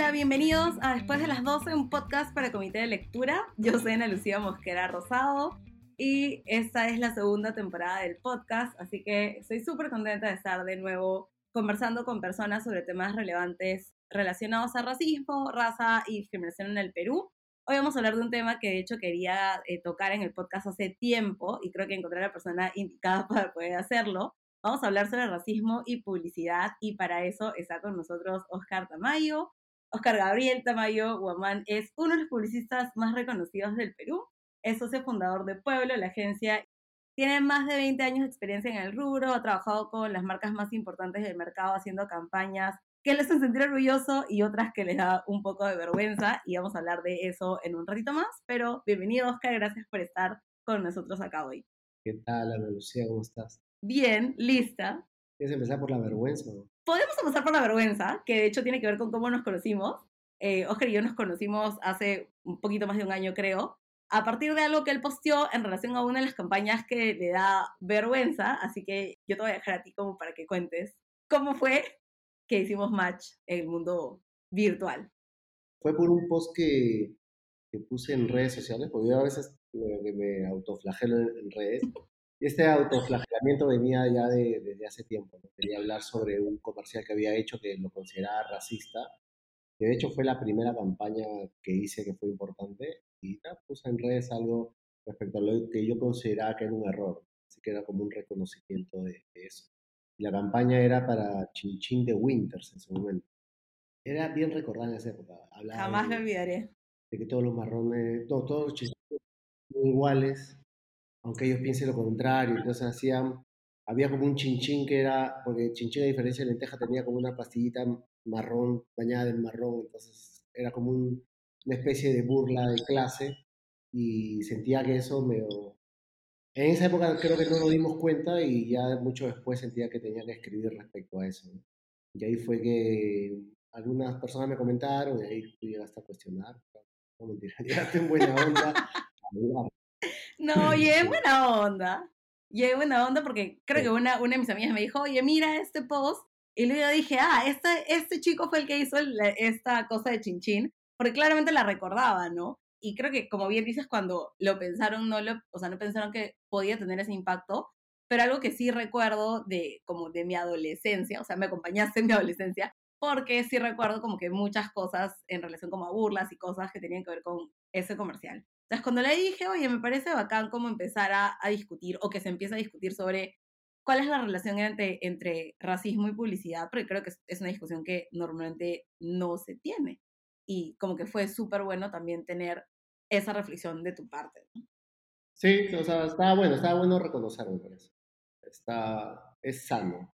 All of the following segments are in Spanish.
Hola, bienvenidos a Después de las 12, un podcast para Comité de Lectura. Yo soy Ana Lucía Mosquera Rosado y esta es la segunda temporada del podcast, así que estoy súper contenta de estar de nuevo conversando con personas sobre temas relevantes relacionados a racismo, raza y discriminación en el Perú. Hoy vamos a hablar de un tema que de hecho quería eh, tocar en el podcast hace tiempo y creo que encontré a la persona indicada para poder hacerlo. Vamos a hablar sobre racismo y publicidad y para eso está con nosotros Oscar Tamayo. Oscar Gabriel Tamayo Guamán es uno de los publicistas más reconocidos del Perú. Es socio fundador de Pueblo, la agencia. Tiene más de 20 años de experiencia en el rubro, ha trabajado con las marcas más importantes del mercado haciendo campañas que les hacen sentir orgulloso y otras que les da un poco de vergüenza y vamos a hablar de eso en un ratito más, pero bienvenido Oscar, gracias por estar con nosotros acá hoy. ¿Qué tal, Ana Lucía? ¿Cómo estás? Bien, lista. ¿Quieres empezar por la vergüenza? Podemos empezar por la vergüenza, que de hecho tiene que ver con cómo nos conocimos. Eh, Oscar y yo nos conocimos hace un poquito más de un año, creo, a partir de algo que él posteó en relación a una de las campañas que le da vergüenza, así que yo te voy a dejar a ti como para que cuentes cómo fue que hicimos match en el mundo virtual. Fue por un post que, puse en redes sociales, porque a veces me, me autoflagelo en redes, este autoflagelamiento venía ya de, desde hace tiempo. Quería hablar sobre un comercial que había hecho que lo consideraba racista. Que de hecho fue la primera campaña que hice que fue importante. Y puse en redes algo respecto a lo que yo consideraba que era un error. Así que era como un reconocimiento de, eso. Y la campaña era para Chinchín de Winters en su momento. Era bien recordada en esa época. Jamás me olvidaré. De que todos los marrones, no, todos los chinchines iguales aunque ellos piensen lo contrario, entonces hacían, había como un chinchín que era, porque chinchín a diferencia de lenteja tenía como una pastillita marrón, bañada en marrón, entonces era como una especie de burla de clase y sentía que eso me... En esa época creo que no nos dimos cuenta y ya mucho después sentía que tenía que escribir respecto a eso. Y ahí fue que algunas personas me comentaron y ahí tú llegaste a cuestionar. No mentira, llegaste en buena onda. No, es buena onda. es buena onda porque creo que una, una de mis amigas me dijo, oye, mira este post. Y luego dije, ah, este, este chico fue el que hizo esta cosa de chinchín, porque claramente la recordaba, ¿no? Y creo que, como bien dices, cuando lo pensaron, no lo, o sea, no pensaron que podía tener ese impacto, pero algo que sí recuerdo de, como de mi adolescencia, o sea, me acompañaste en mi adolescencia, porque sí recuerdo como que muchas cosas en relación como a burlas y cosas que tenían que ver con ese comercial. Entonces, cuando le dije, oye, me parece bacán cómo empezar a, discutir o que se empieza a discutir sobre cuál es la relación entre, entre racismo y publicidad, porque creo que es, una discusión que normalmente no se tiene. Y como que fue súper bueno también tener esa reflexión de tu parte. Sí, o sea, estaba bueno, estaba bueno reconocerlo por eso. Está, es sano.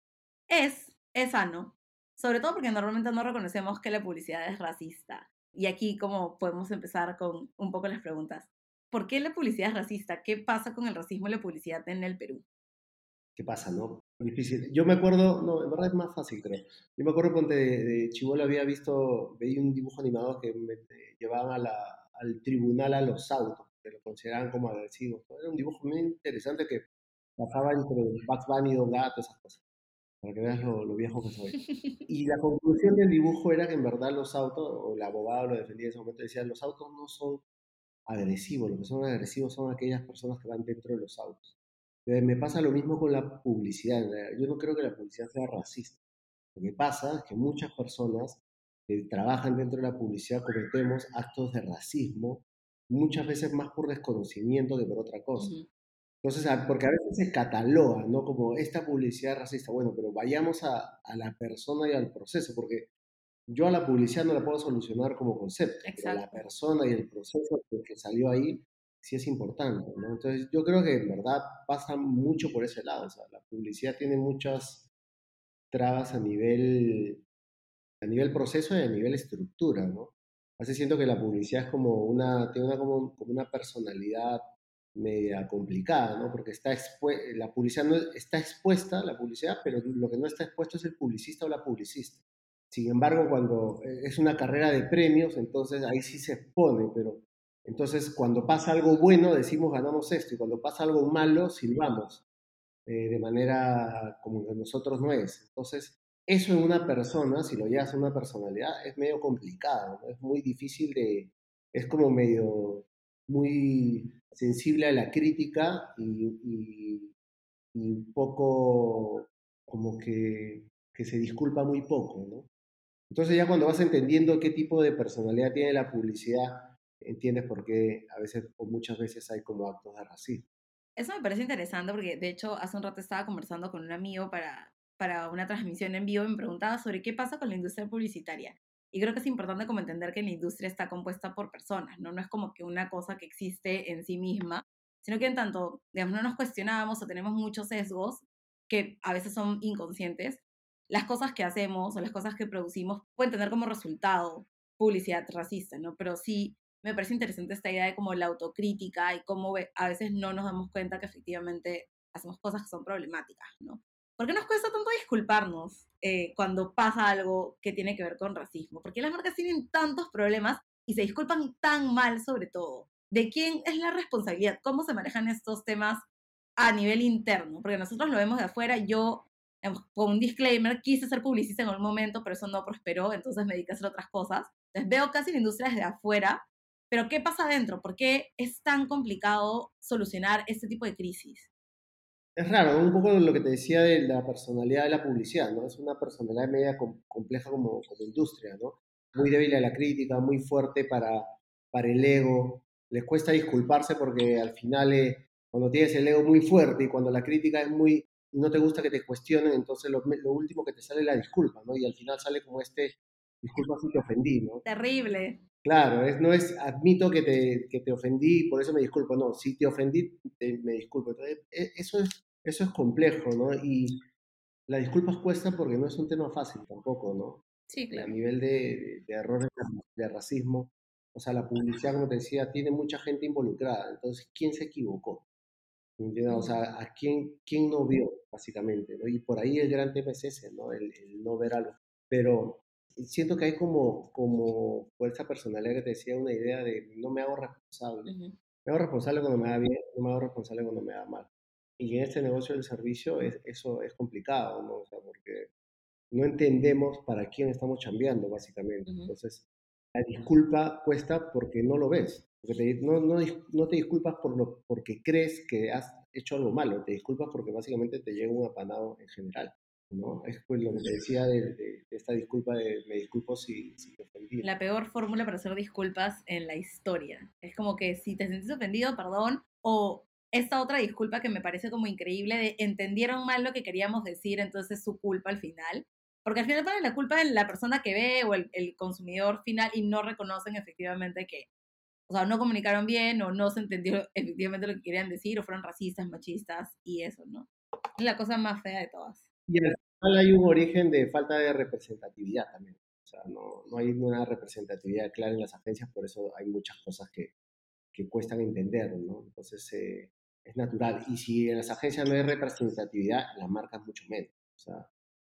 Es, es sano. Sobre todo porque normalmente no reconocemos que la publicidad es racista. Y aquí como podemos empezar con un poco las preguntas. ¿Por qué la publicidad es racista? ¿Qué pasa con el racismo y la publicidad en el Perú? ¿Qué pasa, no? Difícil. Yo me acuerdo, no, en verdad es más fácil, creo. Yo me acuerdo cuando de, de había visto, veía un dibujo animado que me, llevaban a la, al tribunal a los autos, que lo consideraban como agresivos. Era un dibujo muy interesante que pasaba entre Bugs Bunny y Don Gato, esas cosas para que veas lo, viejo que soy. Y la conclusión del dibujo era que en verdad los autos, o el abogado lo defendía en ese momento, decía, los autos no son agresivos, lo que son agresivos son aquellas personas que van dentro de los autos. me pasa lo mismo con la publicidad. Yo no creo que la publicidad sea racista. Lo que pasa es que muchas personas que trabajan dentro de la publicidad cometemos actos de racismo, muchas veces más por desconocimiento que por otra cosa. Entonces, porque a veces se cataloga, ¿no? Como esta publicidad racista. Bueno, pero vayamos a, a, la persona y al proceso, porque yo a la publicidad no la puedo solucionar como concepto, pero la persona y el proceso que salió ahí sí es importante, ¿no? Entonces, yo creo que en verdad pasa mucho por ese lado. O sea, la publicidad tiene muchas trabas a nivel, a nivel proceso y a nivel estructura, ¿no? Así siento que la publicidad es como una, tiene una, como, como una personalidad media complicada, ¿no? Porque está la publicidad está expuesta, la publicidad, pero lo que no está expuesto es el publicista o la publicista. Sin embargo, cuando eh, es una carrera de premios, entonces ahí sí se expone, pero entonces cuando pasa algo bueno decimos ganamos esto y cuando pasa algo malo silbamos eh, de manera como que nosotros no es. Entonces eso en una persona, si lo llevas a una personalidad, es medio complicado, es muy difícil de, es como medio, muy sensible a la crítica y, un poco como que, que, se disculpa muy poco, ¿no? Entonces ya cuando vas entendiendo qué tipo de personalidad tiene la publicidad, entiendes por qué a veces o muchas veces hay como actos de racismo. Eso me parece interesante porque de hecho hace un rato estaba conversando con un amigo para, para una transmisión en vivo y me preguntaba sobre qué pasa con la industria publicitaria. Y creo que es importante como entender que la industria está compuesta por personas, ¿no? No es como que una cosa que existe en sí misma, sino que en tanto, digamos, no nos cuestionamos o tenemos muchos sesgos que a veces son inconscientes, las cosas que hacemos o las cosas que producimos pueden tener como resultado publicidad racista, ¿no? Pero sí me parece interesante esta idea de como la autocrítica y cómo a veces no nos damos cuenta que efectivamente hacemos cosas que son problemáticas, ¿no? ¿Por qué nos cuesta tanto disculparnos eh, cuando pasa algo que tiene que ver con racismo? ¿Por qué las marcas tienen tantos problemas y se disculpan tan mal sobre todo? ¿De quién es la responsabilidad? ¿Cómo se manejan estos temas a nivel interno? Porque nosotros lo vemos de afuera. Yo, con un disclaimer, quise ser publicista en algún momento, pero eso no prosperó, entonces me dediqué a hacer otras cosas. Entonces veo casi la industria desde afuera, pero ¿qué pasa adentro? ¿Por qué es tan complicado solucionar este tipo de crisis? Es raro, un poco lo que te decía de la personalidad de la publicidad, ¿no? Es una personalidad media compleja como, como industria, ¿no? Muy débil a la crítica, muy fuerte para, para el ego. Les cuesta disculparse porque al final, eh, cuando tienes el ego muy fuerte y cuando la crítica es muy, no te gusta que te cuestionen, entonces lo, lo último que te sale es la disculpa, ¿no? Y al final sale como este, disculpa si te ofendí, ¿no? Terrible. Claro, es, no es admito que te, que te ofendí, por eso me disculpo. No, si te ofendí, me disculpo. Entonces, e, eso es, eso es complejo, ¿no? Y la disculpa cuesta porque no es un tema fácil tampoco, ¿no? Sí, claro. A nivel de, de errores de racismo, o sea, la publicidad, como te decía, tiene mucha gente involucrada. Entonces, ¿quién se equivocó? O sea, ¿a quién, quién no vio, básicamente? ¿no? Y por ahí el gran tema es ese, ¿no? El, el no ver algo. Pero siento que hay como, como personalidad que te decía, una idea de no me hago responsable. Me hago responsable cuando me da bien, no me hago responsable cuando me da mal. Y en este negocio del servicio es, eso es complicado, ¿no? O sea, porque no entendemos para quién estamos chambeando, básicamente. Entonces, la disculpa cuesta porque no lo ves. Porque no, no, no, te disculpas por lo, porque crees que has hecho algo malo, te disculpas porque básicamente te llega un apanado en general. ¿No? Es pues lo que te decía de, esta disculpa de me disculpo si, si te ofendí. La peor fórmula para hacer disculpas en la historia. Es como que si te sentís ofendido, perdón, o esta otra disculpa que me parece como increíble de entendieron mal lo que queríamos decir, entonces su culpa al final. Porque al final ponen la culpa en la persona que ve o el, el consumidor final y no reconocen efectivamente que, o sea, no comunicaron bien o no se entendió efectivamente lo que querían decir o fueron racistas, machistas y eso, ¿no? Es la cosa más fea de todas. Y al final hay un origen de falta de representatividad también. O sea, no, no hay una representatividad clara en las agencias, por eso hay muchas cosas que, que cuestan entender, ¿no? Entonces, eh, es natural. Y si en las agencias no hay representatividad, las marcas mucho menos. O sea,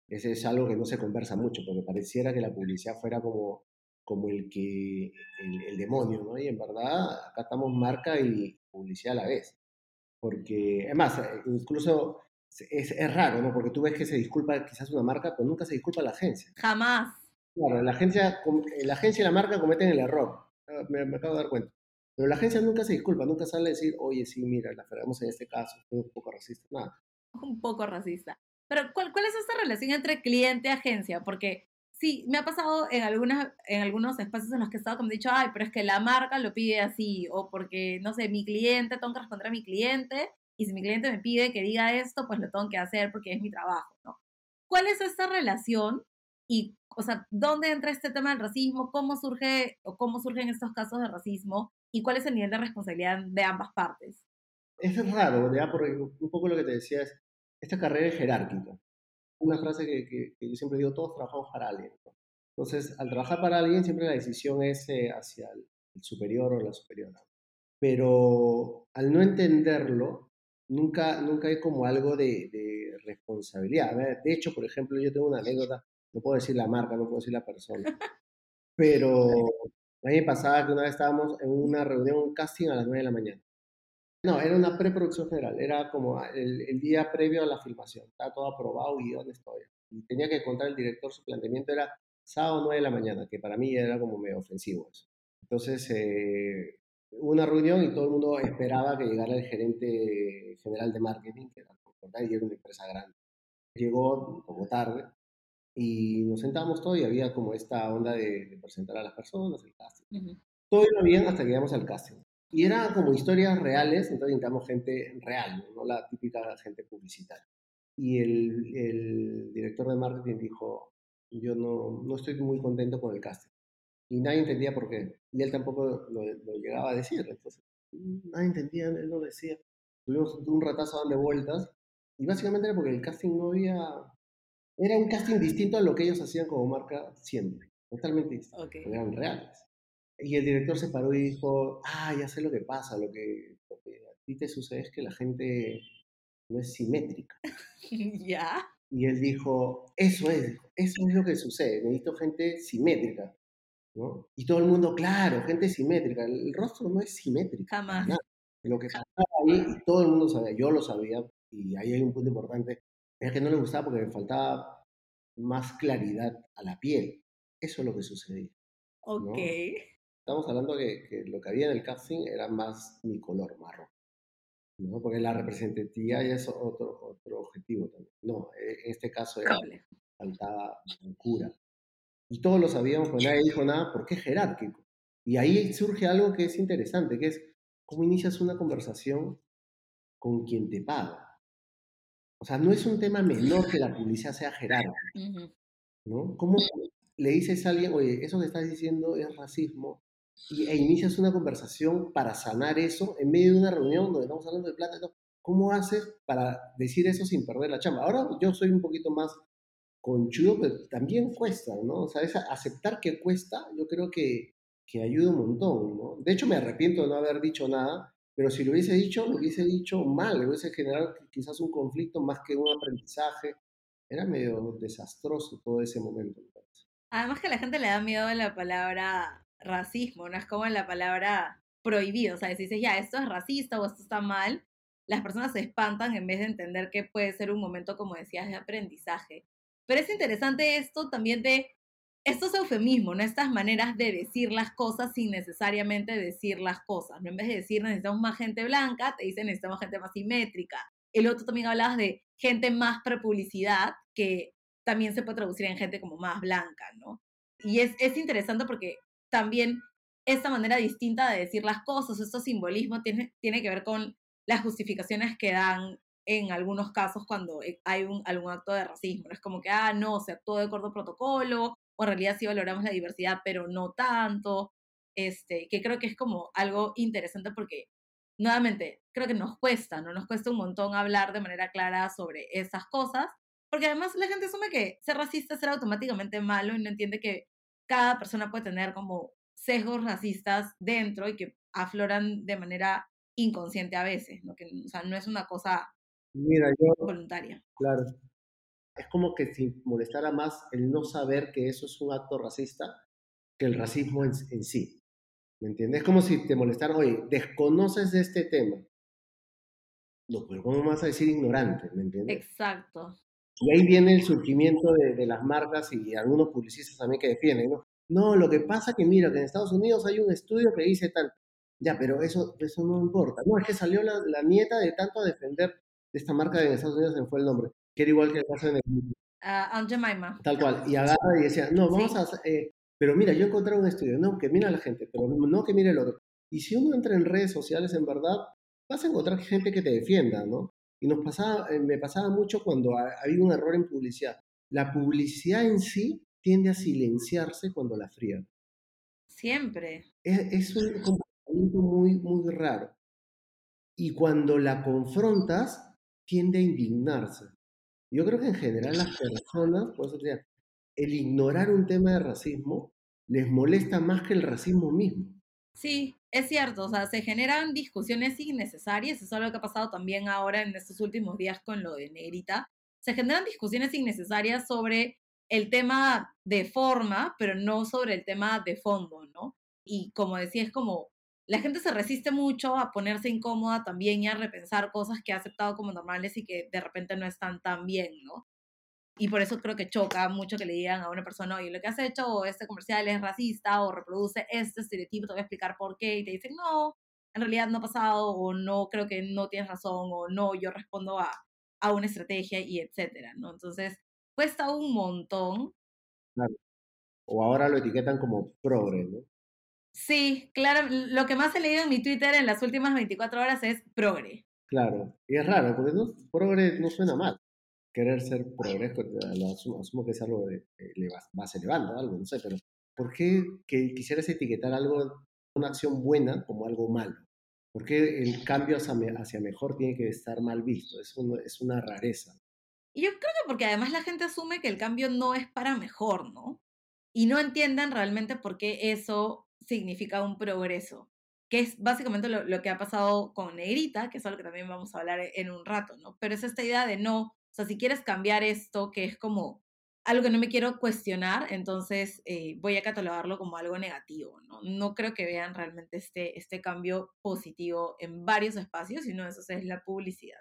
ese es algo que no se conversa mucho, porque pareciera que la publicidad fuera como, como el, que, el, el demonio, ¿no? Y en verdad, acá estamos marca y publicidad a la vez. Porque, además, incluso es, es, raro, ¿no? Porque tú ves que se disculpa quizás una marca, pero nunca se disculpa la agencia. Jamás. Claro, la agencia, la agencia y la marca cometen el error. Ah, me, acabo de dar cuenta. Pero la agencia nunca se disculpa, nunca sale a decir, oye, sí, mira, la fregamos en este caso, fue un poco racista, nada. Un poco racista. Pero, ¿cuál, ¿cuál es esta relación entre cliente-agencia? Porque sí, me ha pasado en, algunas, en algunos espacios en los que he estado como he dicho, ay, pero es que la marca lo pide así, o porque, no sé, mi cliente, tengo que responder a mi cliente, y si mi cliente me pide que diga esto, pues lo tengo que hacer porque es mi trabajo, ¿no? ¿Cuál es esta relación y, o sea, dónde entra este tema del racismo? ¿Cómo surge o cómo surgen estos casos de racismo? ¿Y cuál es el nivel de responsabilidad de ambas partes? Es raro, ¿verdad? Porque un poco lo que te decía es, esta carrera es jerárquica. Una frase que, yo siempre digo, todos trabajamos para alguien. Entonces, al trabajar para alguien, siempre la decisión es eh, hacia el, superior o la superiora. Pero al no entenderlo, nunca, nunca hay como algo de, de responsabilidad. De hecho, por ejemplo, yo tengo una anécdota, no puedo decir la marca, no puedo decir la persona, pero a mí me pasaba que una vez estábamos en una reunión, un casting a las 9 de la mañana. No, era una preproducción general, era como el, el, día previo a la filmación, estaba todo aprobado y dónde estoy. y tenía que contar el director su planteamiento era sábado 9 de la mañana, que para mí era como medio ofensivo eso. Entonces, eh, una reunión y todo el mundo esperaba que llegara el gerente general de marketing, que era y era una empresa grande. Llegó como tarde y nos sentamos todos y había como esta onda de, presentar a las personas, el casting. Todo iba bien hasta que llegamos al casting. Y eran como historias reales, entonces necesitamos gente real, no la típica gente publicitaria. Y el, el director de marketing dijo, yo no, no estoy muy contento con el casting. Y nadie entendía por qué. Y él tampoco lo, llegaba a decir. Entonces, nadie entendía, él no decía. Tuvimos un ratazo dando vueltas. Y básicamente era porque el casting no había... Era un casting distinto a lo que ellos hacían como marca siempre. Totalmente distinto. Eran reales. Y el director se paró y dijo, ah, ya sé lo que pasa, lo que, lo que a ti te sucede es que la gente no es simétrica. ¿Ya? Y él dijo, eso es, eso es lo que sucede, necesito gente simétrica. ¿No? Y todo el mundo, claro, gente simétrica. El rostro no es simétrico. Jamás. Lo que pasaba ahí, todo el mundo sabía, yo lo sabía, y ahí hay un punto importante, es que no le gustaba porque me faltaba más claridad a la piel. Eso es lo que sucedía. Ok. Estamos hablando que, que lo que había en el casting era más mi color marrón. ¿no? Porque la representatividad ya es otro, otro objetivo también. No, en este caso era, faltaba cura. Y todos lo sabíamos, pero nadie dijo nada porque es jerárquico. Y ahí surge algo que es interesante, que es cómo inicias una conversación con quien te paga. O sea, no es un tema menor que la publicidad sea jerárquica. ¿no? ¿Cómo le dices a alguien, oye, eso que estás diciendo es racismo, y, e inicias una conversación para sanar eso en medio de una reunión donde estamos hablando de plata. ¿Cómo haces para decir eso sin perder la chamba? Ahora yo soy un poquito más conchudo, pero también cuesta, ¿no? O sea, aceptar que cuesta, yo creo que, que ayuda un montón, ¿no? De hecho, me arrepiento de no haber dicho nada, pero si lo hubiese dicho, lo hubiese dicho mal, lo hubiese generado quizás un conflicto más que un aprendizaje. Era medio desastroso todo ese momento. Además que a la gente le da miedo la palabra racismo, no es como la palabra prohibido, o sea, si dices, ya, esto es racista o esto está mal, las personas se espantan en vez de entender que puede ser un momento, como decías, de aprendizaje. Pero es interesante esto también de estos eufemismos, ¿no? Estas maneras de decir las cosas sin necesariamente decir las cosas, ¿no? En vez de decir necesitamos más gente blanca, te dicen necesitamos gente más simétrica. El otro también hablabas de gente más prepublicidad, que también se puede traducir en gente como más blanca, ¿no? Y es, es interesante porque también esta manera distinta de decir las cosas, estos simbolismo tiene, tiene que ver con las justificaciones que dan en algunos casos cuando eh, hay un, algún acto de racismo. No es como que, ah, no, se actuó de acuerdo al protocolo, o en realidad sí valoramos la diversidad, pero no tanto. Este, que creo que es como algo interesante porque, nuevamente, creo que nos cuesta, ¿no? Nos cuesta un montón hablar de manera clara sobre esas cosas, porque además la gente asume que ser racista es ser automáticamente malo y no entiende que cada persona puede tener como sesgos racistas dentro y que afloran de manera inconsciente a veces, ¿no? Que, o sea, no es una cosa Mira, yo, voluntaria. Claro. Es como que si molestara más el no saber que eso es un acto racista que el racismo en, sí. ¿Me entiendes? Es como si te molestara, oye, desconoces de este tema. No, pero ¿cómo vas a decir ignorante? ¿Me entiendes? Exacto. Y ahí viene el surgimiento de, las marcas y algunos publicistas también que defienden, ¿no? No, lo que pasa que mira, que en Estados Unidos hay un estudio que dice tal. Ya, pero eso, eso no importa. No, es que salió la, nieta de tanto a defender de esta marca de en Estados Unidos, se me fue el nombre, que era igual que el caso de uh, Aunt Jemima. Tal cual. Y agarra y decía, no, vamos a... Eh, pero mira, yo encontré un estudio, no, que mira a la gente, pero no que mire el otro. Y si uno entra en redes sociales, en verdad, vas a encontrar gente que te defienda, ¿no? Y nos pasaba, eh, me pasaba mucho cuando había un error en publicidad. La publicidad en sí tiende a silenciarse cuando la frían. Siempre. Es, un comportamiento muy, muy raro. Y cuando la confrontas, tiende a indignarse. Yo creo que en general las personas, por eso el ignorar un tema de racismo les molesta más que el racismo mismo. Sí, es cierto, o sea, se generan discusiones innecesarias, eso es lo que ha pasado también ahora en estos últimos días con lo de Negrita. Se generan discusiones innecesarias sobre el tema de forma, pero no sobre el tema de fondo, ¿no? Y como decía, es como la gente se resiste mucho a ponerse incómoda también y a repensar cosas que ha aceptado como normales y que de repente no están tan bien, ¿no? y por eso creo que choca mucho que le digan a una persona, oye, lo que has hecho o este comercial es racista o reproduce este estereotipo, te voy a explicar por qué, y te dicen, no, en realidad no ha pasado, o no, creo que no tienes razón, o no, yo respondo a, a una estrategia y etcétera, ¿no? Entonces, cuesta un montón. Claro. O ahora lo etiquetan como progre, ¿no? Sí, claro, lo que más he leído en mi Twitter en las últimas 24 horas es progre. Claro, y es raro, porque no, progre no suena mal querer ser progreso, asumo, que es algo de, le vas, elevando, algo, no sé, pero ¿por qué que quisieras etiquetar algo, una acción buena como algo malo? ¿Por qué el cambio hacia, hacia mejor tiene que estar mal visto? Es, es una rareza. Y yo creo que porque además la gente asume que el cambio no es para mejor, ¿no? Y no entiendan realmente por qué eso significa un progreso, que es básicamente lo, lo que ha pasado con Negrita, que es algo que también vamos a hablar en un rato, ¿no? Pero es esta idea de no, o sea, si quieres cambiar esto, que es como algo que no me quiero cuestionar, entonces eh, voy a catalogarlo como algo negativo, ¿no? No creo que vean realmente este, este cambio positivo en varios espacios, sino eso es la publicidad.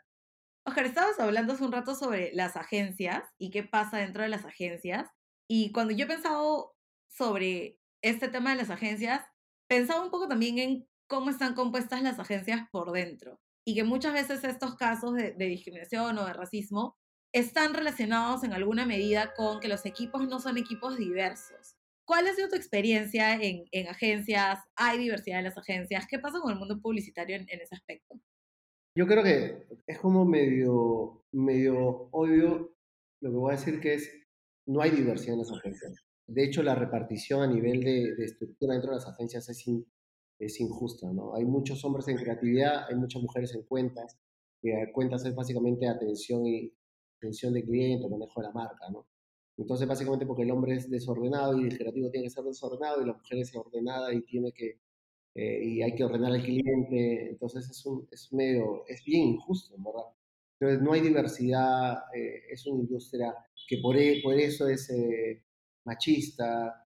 Oscar, estabas hablando hace un rato sobre las agencias y qué pasa dentro de las agencias. Y cuando yo he pensado sobre este tema de las agencias, pensaba un poco también en cómo están compuestas las agencias por dentro y que muchas veces estos casos de, discriminación o de racismo están relacionados en alguna medida con que los equipos no son equipos diversos. ¿Cuál ha sido tu experiencia en, en agencias? ¿Hay diversidad en las agencias? ¿Qué pasa con el mundo publicitario en, ese aspecto? Yo creo que es como medio, medio obvio lo que voy a decir que es, no hay diversidad en las agencias. De hecho, la repartición a nivel de, estructura dentro de las agencias es, injusta, ¿no? Hay muchos hombres en creatividad, hay muchas mujeres en cuentas, cuentas es básicamente atención y atención de cliente, manejo de la marca, ¿no? Entonces, básicamente porque el hombre es desordenado y el creativo tiene que ser desordenado y la mujer es ordenada y tiene que, eh, y hay que ordenar al cliente, entonces es, un, es medio, es bien injusto, ¿verdad? Entonces, no hay diversidad, eh, es una industria que por, e, eso es eh, machista,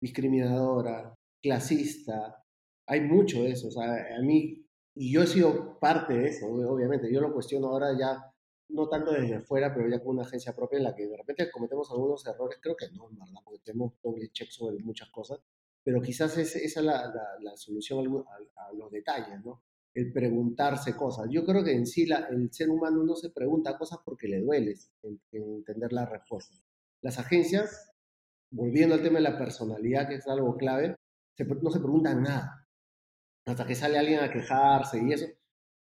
discriminadora, clasista, hay mucho de eso. O sea, a mí, y yo he sido parte de eso, obviamente. Yo lo cuestiono ahora ya, no tanto desde fuera, pero ya con una agencia propia en la que de repente cometemos algunos errores. Creo que no, en verdad, porque tenemos doble check sobre muchas cosas. Pero quizás esa es la, solución a, los detalles, ¿no? El preguntarse cosas. Yo creo que en sí el ser humano no se pregunta cosas porque le duele entender la respuesta. Las agencias, volviendo al tema de la personalidad, que es algo clave, no se preguntan nada hasta que sale alguien a quejarse y eso,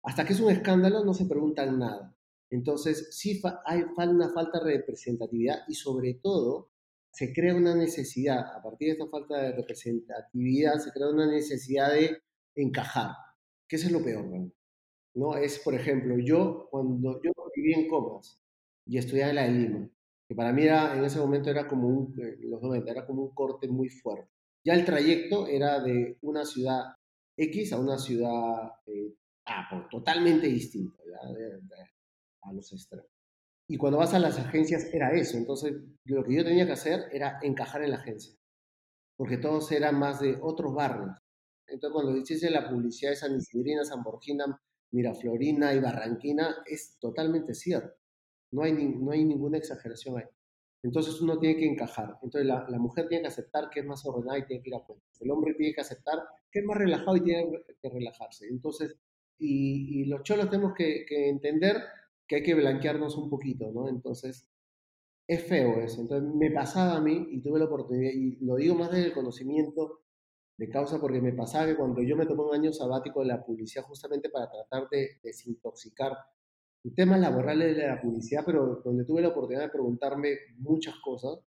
hasta que es un escándalo no se preguntan nada. Entonces, sí hay una falta de representatividad y sobre todo se crea una necesidad, a partir de esta falta de representatividad, se crea una necesidad de encajar, que es lo peor, ¿no? Es, por ejemplo, yo cuando yo viví en Comas y estudiaba en la Lima, que para mí era, en ese momento era como un, eh, los 90, era como un corte muy fuerte. Ya el trayecto era de una ciudad X a una ciudad eh, ah, totalmente distinta a los extremos. Y cuando vas a las agencias era eso. Entonces, lo que yo tenía que hacer era encajar en la agencia. Porque todos eran más de otros barrios. Entonces, cuando dices la publicidad de San Isidrina, San Borgina, Miraflorina y Barranquina, es totalmente cierto. No hay, no hay ninguna exageración ahí. Entonces uno tiene que encajar. Entonces la, mujer tiene que aceptar que es más ordenada y tiene que ir a cuentas. El hombre tiene que aceptar que es más relajado y tiene que relajarse. Entonces, y, y los cholos tenemos que, que, entender que hay que blanquearnos un poquito, ¿no? Entonces, es feo eso. Entonces, me pasaba a mí y tuve la oportunidad, y lo digo más desde el conocimiento de causa, porque me pasaba que cuando yo me tomé un año sabático de la publicidad justamente para tratar de desintoxicar temas laborales de la publicidad, pero donde tuve la oportunidad de preguntarme muchas cosas,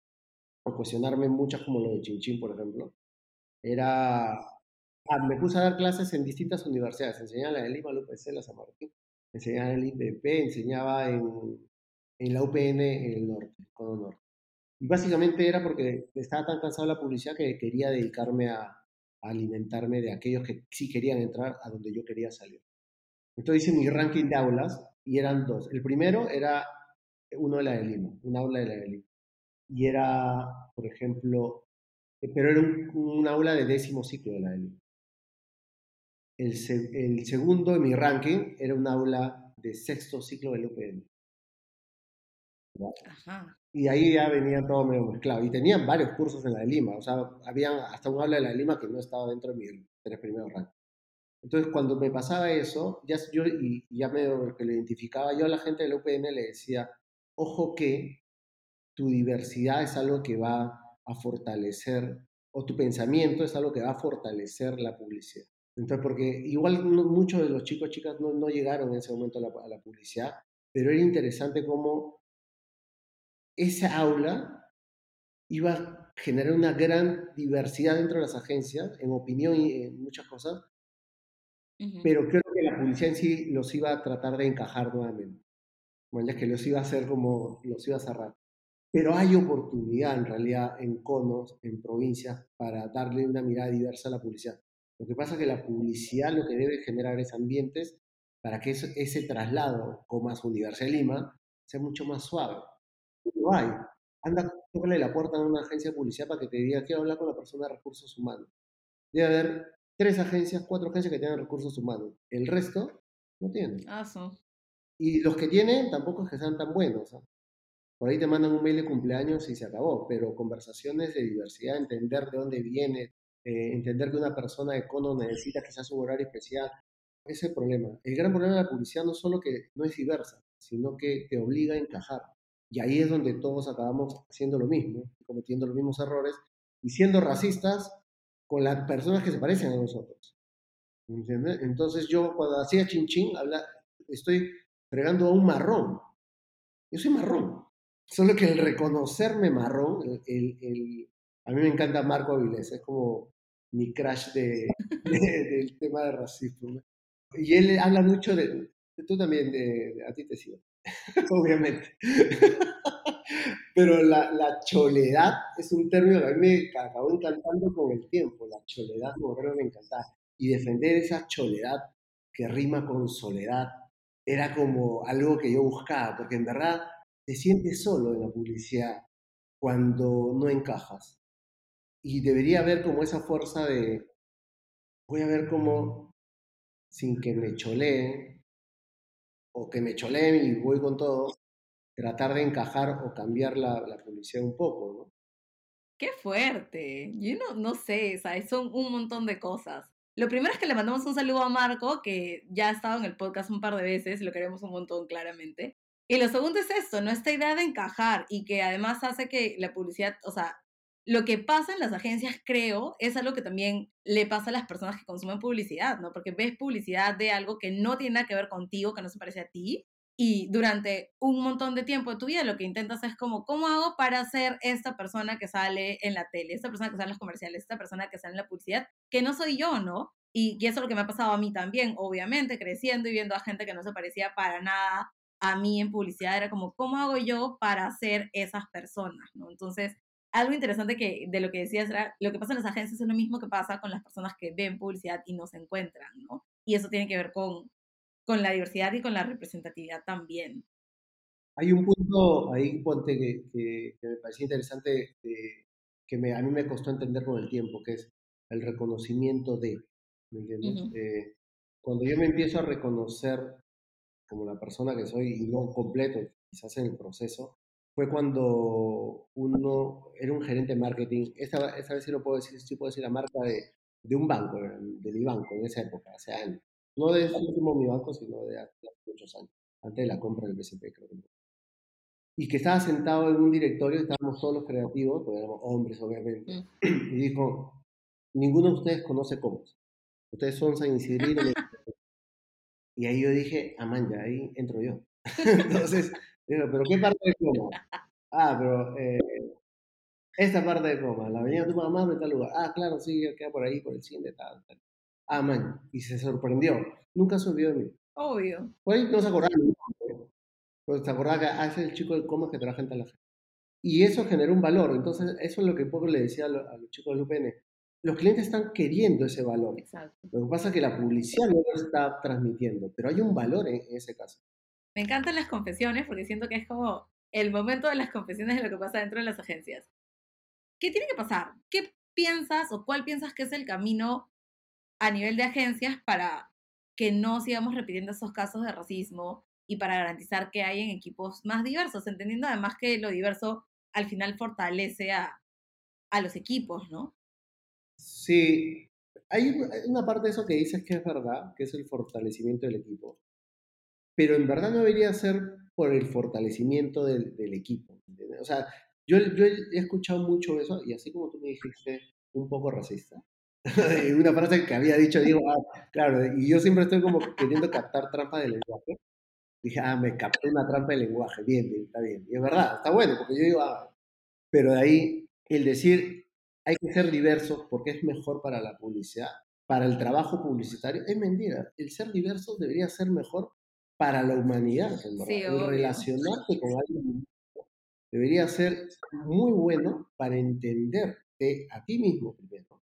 o cuestionarme muchas como lo de Chinchín, por ejemplo, era, ah, me puse a dar clases en distintas universidades, enseñaba en la de Lima, la UPC, la San Martín, enseñaba en el IPP, enseñaba en, en la UPN en el norte, Cono Norte. Y básicamente era porque estaba tan cansado de la publicidad que quería dedicarme a, a alimentarme de aquellos que sí querían entrar a donde yo quería salir. Entonces hice mi ranking de aulas y eran dos. El primero era uno de la de Lima, un aula de la de Lima. Y era, por ejemplo, eh, pero era un, aula de décimo ciclo de la de Lima. El, el, segundo de mi ranking era un aula de sexto ciclo del UPN. Y ahí ya venía todo medio mezclado. Y tenían varios cursos en la de Lima. O sea, habían hasta un habla de la de Lima que no estaba dentro de mi tres primeros rangos. Entonces, cuando me pasaba eso, ya, yo, y, ya medio que lo identificaba, yo a la gente del UPN le decía, ojo que tu diversidad es algo que va a fortalecer, o tu pensamiento es algo que va a fortalecer la publicidad. Entonces, porque igual muchos de los chicos chicas no, no llegaron en ese momento a la, a la, publicidad, pero era interesante cómo esa aula iba a generar una gran diversidad dentro de las agencias, en opinión y en muchas cosas, pero creo que la publicidad en sí los iba a tratar de encajar nuevamente. Bueno, ya que los iba a hacer como los iba a cerrar. Pero hay oportunidad en realidad en conos, en provincias, para darle una mirada diversa a la publicidad. Lo que pasa es que la publicidad lo que debe generar es ambientes para que ese, ese traslado, su Universidad de Lima, sea mucho más suave. No hay. Anda, tócale la puerta a una agencia de publicidad para que te diga, quiero hablar con la persona de recursos humanos. Debe haber tres agencias, cuatro agencias que tienen recursos humanos. El resto no tienen. Ah, sí. Y los que tienen tampoco es que sean tan buenos. Por ahí te mandan un mail de cumpleaños y se acabó, pero conversaciones de diversidad, entender de dónde viene, eh, entender que una persona de cono necesita quizás un horario especial, ese es el problema. El gran problema de la publicidad no es solo que no es diversa, sino que te obliga a encajar. Y ahí es donde todos acabamos haciendo lo mismo, cometiendo los mismos errores y siendo racistas con las personas que se parecen a nosotros. ¿Entiendes? Entonces yo cuando hacía chin chin, habla, estoy fregando a un marrón. Yo soy marrón. Solo que el reconocerme marrón, el, el, a mí me encanta Marco Avilés, es como mi crash de, del tema de racismo. Y él habla mucho de, tú también, de, a ti te sigo, obviamente. Pero la, la, choledad es un término que a mí me acabó encantando con el tiempo. La choledad creo me encantaba. Y defender esa choledad que rima con soledad era como algo que yo buscaba, porque en verdad te sientes solo en la publicidad cuando no encajas. Y debería haber como esa fuerza de, voy a ver cómo, sin que me choleen, o que me choleen y voy con todo, tratar de encajar o cambiar la, la publicidad un poco, ¿no? Qué fuerte. Yo no, no sé, ¿sabes? Son un montón de cosas. Lo primero es que le mandamos un saludo a Marco, que ya ha estado en el podcast un par de veces, lo queremos un montón claramente. Y lo segundo es esto, ¿no? Esta idea de encajar y que además hace que la publicidad, o sea, lo que pasa en las agencias, creo, es algo que también le pasa a las personas que consumen publicidad, ¿no? Porque ves publicidad de algo que no tiene nada que ver contigo, que no se parece a ti, y durante un montón de tiempo de tu vida lo que intentas es como, ¿cómo hago para ser esta persona que sale en la tele, esta persona que sale en los comerciales, esta persona que sale en la publicidad, que no soy yo, ¿no? Y, y eso es lo que me ha pasado a mí también, obviamente, creciendo y viendo a gente que no se parecía para nada a mí en publicidad, era como, ¿cómo hago yo para ser esas personas, ¿no? Entonces, algo interesante que de lo que decías era, lo que pasa en las agencias es lo mismo que pasa con las personas que ven publicidad y no se encuentran, ¿no? Y eso tiene que ver con, con la diversidad y con la representatividad también. Hay un punto ahí, Ponte, que, que, me parecía interesante, que me, a mí me costó entender con el tiempo, que es el reconocimiento de, ¿me entiendes? Eh, cuando yo me empiezo a reconocer como la persona que soy y no completo, quizás en el proceso, fue cuando uno era un gerente de marketing. Esta, esta vez sí lo puedo decir, sí puedo decir la marca de, de un banco, de mi banco en esa época, hace años. No de ese último mi banco, sino de hace muchos años, antes de la compra del BCP, creo que. Y que estaba sentado en un directorio, estábamos todos los creativos, porque éramos hombres, obviamente, mm. y dijo: Ninguno de ustedes conoce cómo. Ustedes son San Isidro. y ahí yo dije: Amán, ya ahí entro yo. Entonces, ¿pero qué parte de cómo? Ah, pero eh, esta parte de coma, la avenida de tu mamá de tal lugar. Ah, claro, sí, queda por ahí, por el cine, tal, tal. Ah, man, y se sorprendió. Nunca se olvidó de mí. Obvio. Pues no se acordaba. Pues se acordaba que ah, es el chico de coma que trabaja en la gente. Y eso generó un valor. Entonces, eso es lo que poco le decía a, los chicos de UPN. Los clientes están queriendo ese valor. Exacto. Lo que pasa es que la publicidad no lo está transmitiendo, pero hay un valor en, en ese caso. Me encantan las confesiones porque siento que es como el momento de las confesiones de lo que pasa dentro de las agencias. ¿Qué tiene que pasar? ¿Qué piensas o cuál piensas que es el camino a nivel de agencias para que no sigamos repitiendo esos casos de racismo y para garantizar que hay en equipos más diversos, entendiendo además que lo diverso al final fortalece a, a los equipos, ¿no? Sí, hay una parte de eso que dices que es verdad, que es el fortalecimiento del equipo, pero en verdad no debería ser por el fortalecimiento del, del equipo. O sea, yo, yo, he escuchado mucho eso y así como tú me dijiste, un poco racista. una frase que había dicho, digo, ah, claro, y yo siempre estoy como queriendo captar trampas de lenguaje. Dije, ah, me capté una trampa de lenguaje, bien, bien, está bien. Y es verdad, está bueno, porque yo digo, ah, pero de ahí el decir, hay que ser diversos porque es mejor para la publicidad, para el trabajo publicitario, es mentira. El ser diverso debería ser mejor para la humanidad, en verdad. el relacionarte con alguien debería ser muy bueno para entenderte a ti mismo primero,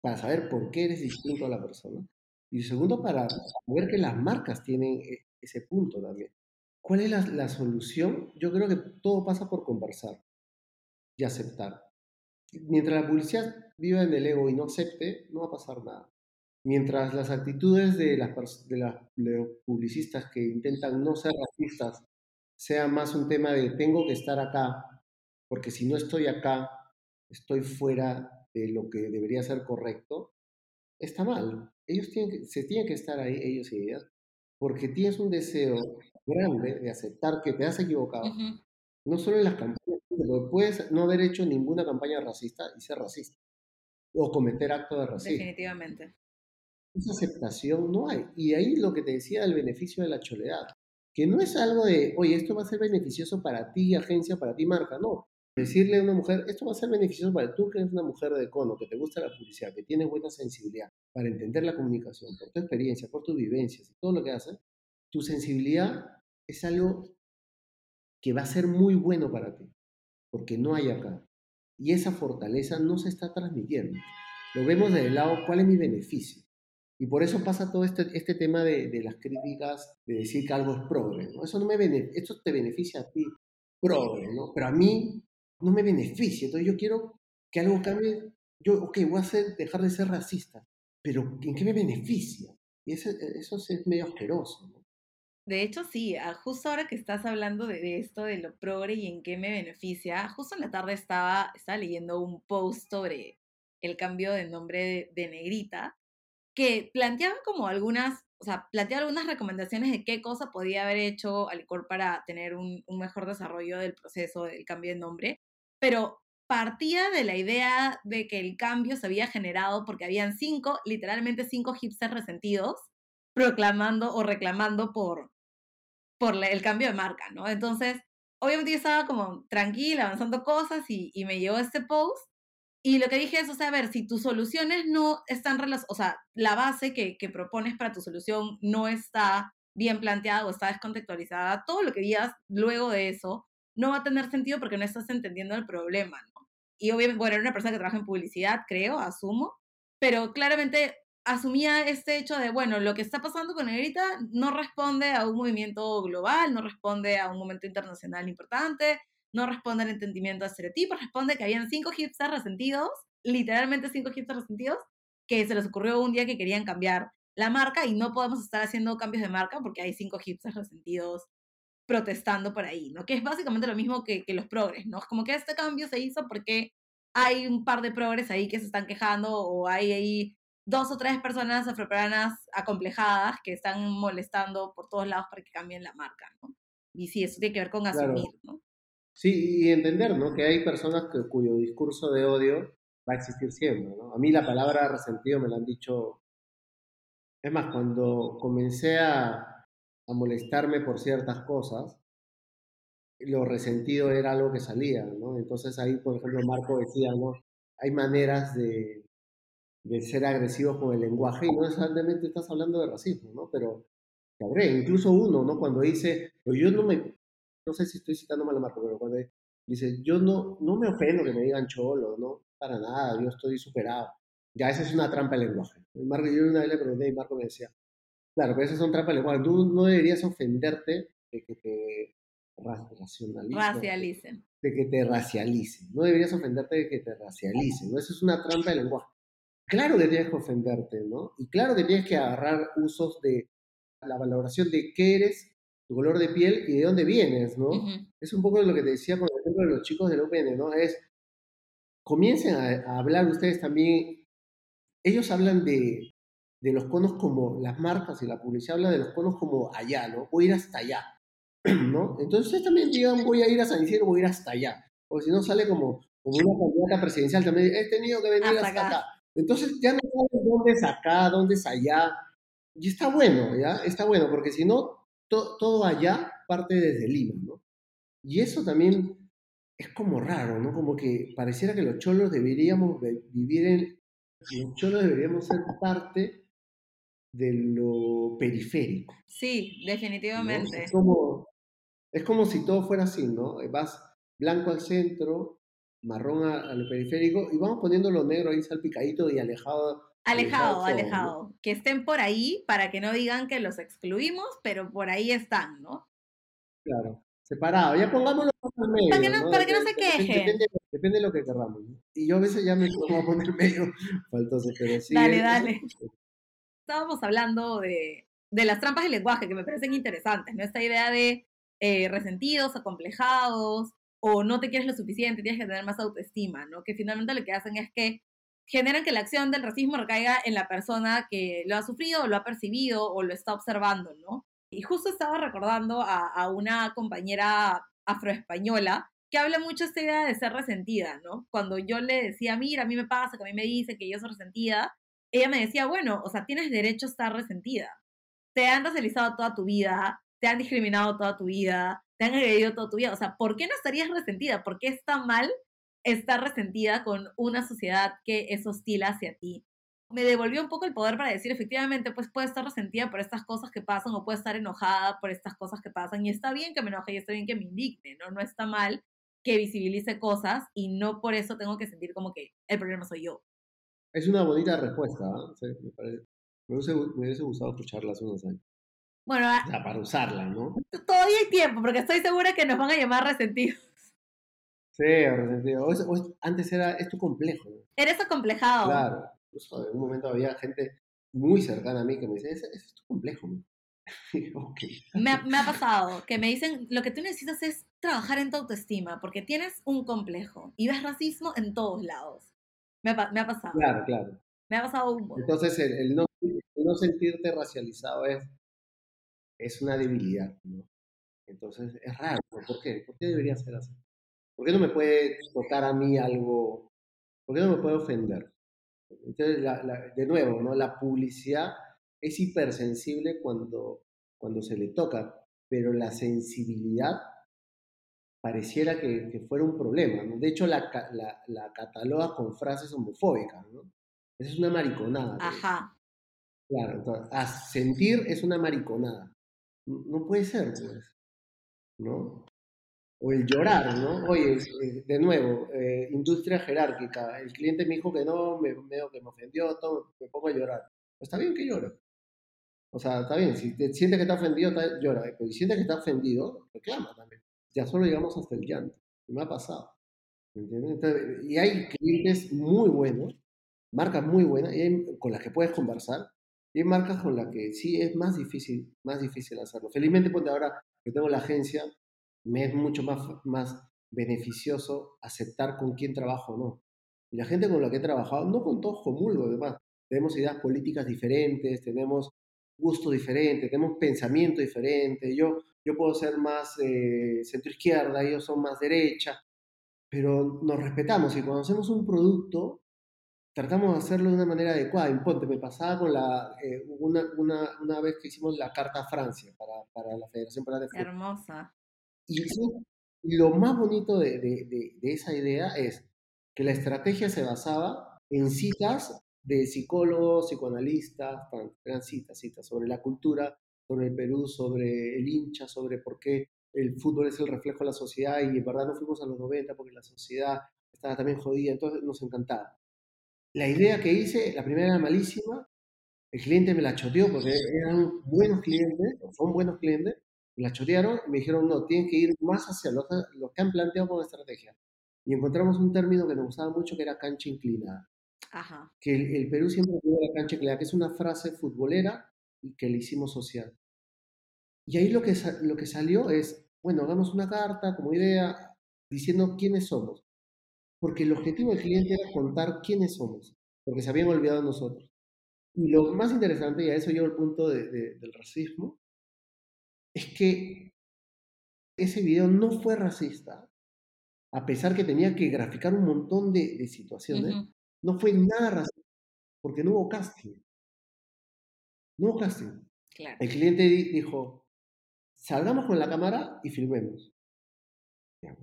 para saber por qué eres distinto a la persona. Y segundo, para saber que las marcas tienen e, ese punto también. ¿Cuál es la, solución? Yo creo que todo pasa por conversar y aceptar. Mientras la publicidad viva en el ego y no acepte, no va a pasar nada. Mientras las actitudes de las, de las publicistas que intentan no ser racistas sea más un tema de tengo que estar acá, porque si no estoy acá, estoy fuera de lo que debería ser correcto, está mal. Ellos tienen que, se tienen que estar ahí, ellos y ellas, porque tienes un deseo grande de aceptar que te has equivocado, no solo en las campañas, pero puedes no haber hecho ninguna campaña racista y ser racista, o cometer actos de racismo. Definitivamente. Esa aceptación no hay. Y ahí lo que te decía del beneficio de la choledad, que no es algo de, oye, esto va a ser beneficioso para ti, agencia, para ti, marca, no. Decirle a una mujer, esto va a ser beneficioso para tú que eres una mujer de cono, que te gusta la publicidad, que tienes buena sensibilidad para entender la comunicación, por tu experiencia, por tus vivencias y todo lo que haces, tu sensibilidad es algo que va a ser muy bueno para ti, porque no hay acá. Y esa fortaleza no se está transmitiendo. Lo vemos del lado, ¿cuál es mi beneficio? Y por eso pasa todo este, este tema de, de, las críticas, de decir que algo es progre, ¿no? Eso no me esto te beneficia a ti, progre, ¿no? Pero a mí no me beneficia. Entonces yo quiero que algo cambie. Yo, ok, voy a hacer, dejar de ser racista, pero ¿en qué me beneficia? Y eso, eso es medio asqueroso. De hecho, sí, ah, justo ahora que estás hablando de, esto, de lo progre y en qué me beneficia, justo en la tarde estaba, estaba leyendo un post sobre el cambio de nombre de Negrita que planteaba como algunas, o sea, planteaba algunas recomendaciones de qué cosa podía haber hecho Alicor para tener un, mejor desarrollo del proceso del cambio de nombre, pero partía de la idea de que el cambio se había generado porque habían cinco, literalmente cinco hipsters resentidos, proclamando o reclamando por, por el cambio de marca, ¿no? Entonces, obviamente yo estaba como tranquila, avanzando cosas y, me llegó este post y lo que dije es, o sea, a ver, si tus soluciones no están relacionadas, o sea, la base que, que, propones para tu solución no está bien planteada o está descontextualizada, todo lo que digas luego de eso no va a tener sentido porque no estás entendiendo el problema, ¿no? Y obviamente, bueno, era una persona que trabaja en publicidad, creo, asumo, pero claramente asumía este hecho de, bueno, lo que está pasando con Negrita no responde a un movimiento global, no responde a un momento internacional importante, no responde al entendimiento de estereotipos, responde que habían cinco hipsters resentidos, literalmente cinco hipsters resentidos, que se les ocurrió un día que querían cambiar la marca y no podemos estar haciendo cambios de marca porque hay cinco hipsters resentidos protestando por ahí, ¿no? Que es básicamente lo mismo que, que los progres, ¿no? Es como que este cambio se hizo porque hay un par de progres ahí que se están quejando o hay ahí dos o tres personas afroperuanas acomplejadas que están molestando por todos lados para que cambien la marca, ¿no? Y sí, eso tiene que ver con asumir, ¿no? Sí, y entender, ¿no? Que hay personas que, cuyo discurso de odio va a existir siempre, ¿no? A mí la palabra resentido me la han dicho... Es más, cuando comencé a, a molestarme por ciertas cosas, lo resentido era algo que salía, ¿no? Entonces ahí, por ejemplo, Marco decía, ¿no? Hay maneras de, de ser agresivos con el lenguaje y no necesariamente estás hablando de racismo, ¿no? Pero, cabré, incluso uno, ¿no? Cuando dice, yo no me, no sé si estoy citando mal a Marco, pero cuando dice, yo no, no me ofendo que me digan cholo, no, para nada, yo estoy superado. Ya esa es una trampa de lenguaje. Marco, yo una vez le pregunté y Marco me decía, claro, pero esas son trampas de lenguaje. Tú no deberías ofenderte de que te racionalicen. Racialicen. De que te racialicen. No deberías ofenderte de que te racialicen. ¿no? Eso es una trampa de lenguaje. Claro que tienes que ofenderte, ¿no? Y claro que tienes que agarrar usos de la valoración de qué eres tu color de piel y de dónde vienes, ¿no? Ujú. Es un poco lo que te decía con el ejemplo de los chicos del UPN, ¿no? Es, comiencen a, a hablar ustedes también, ellos hablan de, de los conos como, las marcas y la publicidad hablan de los conos como allá, ¿no? Voy a ir hasta allá, ¿no? Entonces también digan, voy a ir a San Isidro, voy a ir hasta allá. Porque si no sale como, como una candidata presidencial también, he tenido que venir Hasta hasta, acá. acá. Entonces ya no saben dónde es acá, dónde es allá. Y está bueno, ¿ya? Está bueno, porque si no, to- todo allá parte desde Lima, ¿no? Y eso también es como raro, ¿no? Como que pareciera que los cholos deberíamos vivir en... Los cholos deberíamos ser parte de lo periférico. Sí, ¿no? definitivamente. Es como, es como si todo fuera así, ¿no? Vas blanco al centro, marrón a, a lo periférico, y vamos poniendo lo negro ahí salpicadito y alejado. Alejado, alejado. Que estén por ahí para que no digan que los excluimos, pero por ahí están, ¿no? Claro, separado. Ya pongámoslo al medio. Para que no- para que no se quejen. Depende, depende de lo que querramos. Y yo a veces ya me pongo a poner medio faltoso, pero sí. Dale, es- dale. Estábamos hablando de, de las trampas del lenguaje que me parecen interesantes, ¿no? Esta idea de eh, resentidos, acomplejados, o no te quieres lo suficiente, tienes que tener más autoestima, ¿no? Que finalmente lo que hacen es que generan que la acción del racismo recaiga en la persona que lo ha sufrido, o lo ha percibido, o lo está observando, ¿no? Y justo estaba recordando a, a una compañera afroespañola que habla mucho esta idea de ser resentida, ¿no? Cuando yo le decía, mira, a mí me pasa, que a mí me dice que yo soy resentida, ella me decía, bueno, o sea, tienes derecho a estar resentida. Te han racializado toda tu vida, te han discriminado toda tu vida, te han agredido toda tu vida. O sea, ¿por qué no estarías resentida? ¿Por qué está mal estar resentida con una sociedad que es hostil hacia ti? Me devolvió un poco el poder para decir, efectivamente, pues puede estar resentida por estas cosas que pasan o puede estar enojada por estas cosas que pasan. Y está bien que me enoje y está bien que me indigne, ¿no? No está mal que visibilice cosas y no por eso tengo que sentir como que el problema soy yo. Es una bonita respuesta, ¿ah? Sí, me, parece. Me, hubiese, me hubiese gustado escucharla hace unos años. Bueno, a- O sea, para usarla, ¿no? todavía hay tiempo, porque estoy segura que nos van a llamar resentidos. Sí, resentido. O es- o es- antes era, es tu complejo, ¿no? Eres acomplejado. Claro. Incluso en un momento había gente muy cercana a mí que me ese, ese es tu complejo, ¿no? Y yo, ok. Me ha, me ha pasado que me dicen, lo que tú necesitas es trabajar en tu autoestima, porque tienes un complejo y ves racismo en todos lados. Me ha, me ha pasado. Claro, claro. Me ha pasado un poco. Entonces, el, el no, el no sentirte racializado es, es una debilidad, ¿no? Entonces, es raro. ¿Por qué? ¿Por qué debería ser así? ¿Por qué no me puede tocar a mí algo? ¿Por qué no me puede ofender? Entonces, la- la- de nuevo, ¿no? La publicidad es hipersensible cuando, cuando se le toca, pero la sensibilidad pareciera que, que fuera un problema, ¿no? De hecho, la, la, la cataloga con frases homofóbicas, ¿no? Esa es una mariconada. Ajá. Claro, entonces, a sentir es una mariconada. No, no puede ser, pues. ¿No? O el llorar, ¿no? Oye, eh, de nuevo, eh, industria jerárquica. El cliente me dijo que no, me, me, que me ofendió, todo, me pongo a llorar. Pues está bien que llore. O sea, está bien, si te sientes que está ofendido, está- llora. Pero si sientes que está ofendido, reclama también. Ya solo llegamos hasta el llanto. Y me ha pasado. y hay clientes muy buenos, marcas muy buenas, y con las que puedes conversar, y hay marcas con las que sí es más difícil, más difícil hacerlo. Felizmente, porque ahora que tengo la agencia, me es mucho más, más beneficioso aceptar con quién trabajo o no. Y la gente con la que he trabajado, no con todos comulgo, además, tenemos ideas políticas diferentes, tenemos gusto diferente, tenemos pensamiento diferente. Yo, yo puedo ser más eh, centro izquierda, ellos son más derecha, pero nos respetamos y cuando hacemos un producto, tratamos de hacerlo de una manera adecuada. En Ponte, me pasaba con la, eh, una, una, una vez que hicimos la Carta a Francia para, para la Federación Peruana de Fútbol. Hermosa. Y lo más bonito de, de- de- de esa idea es que la estrategia se basaba en citas de psicólogos, psicoanalistas, eran citas, citas sobre la cultura, sobre el Perú, sobre el hincha, sobre por qué el fútbol es el reflejo de la sociedad y en verdad no fuimos a los 90 porque la sociedad estaba también jodida, entonces nos encantaba. La idea que hice, la primera era malísima, el cliente me la choteó porque eran buenos clientes, son buenos clientes, me la chotearon y me dijeron, no, tienen que ir más hacia lo, que- lo que han planteado como estrategia. Y encontramos un término que nos gustaba mucho que era cancha inclinada. Ajá. Que el, el Perú siempre tuvo la cancha inclinada, que es una frase futbolera y que le hicimos social. Y ahí lo que, lo que salió es, bueno, hagamos una carta como idea diciendo quiénes somos. Porque el objetivo del cliente era contar quiénes somos, porque se habían olvidado de nosotros. Y lo más interesante, y a eso llevo el punto del racismo, es que ese video no fue racista, a pesar que tenía que graficar un montón de, situaciones, no fue nada racista, porque no hubo casting. No hubo casting. El cliente dijo, salgamos con la cámara y filmemos.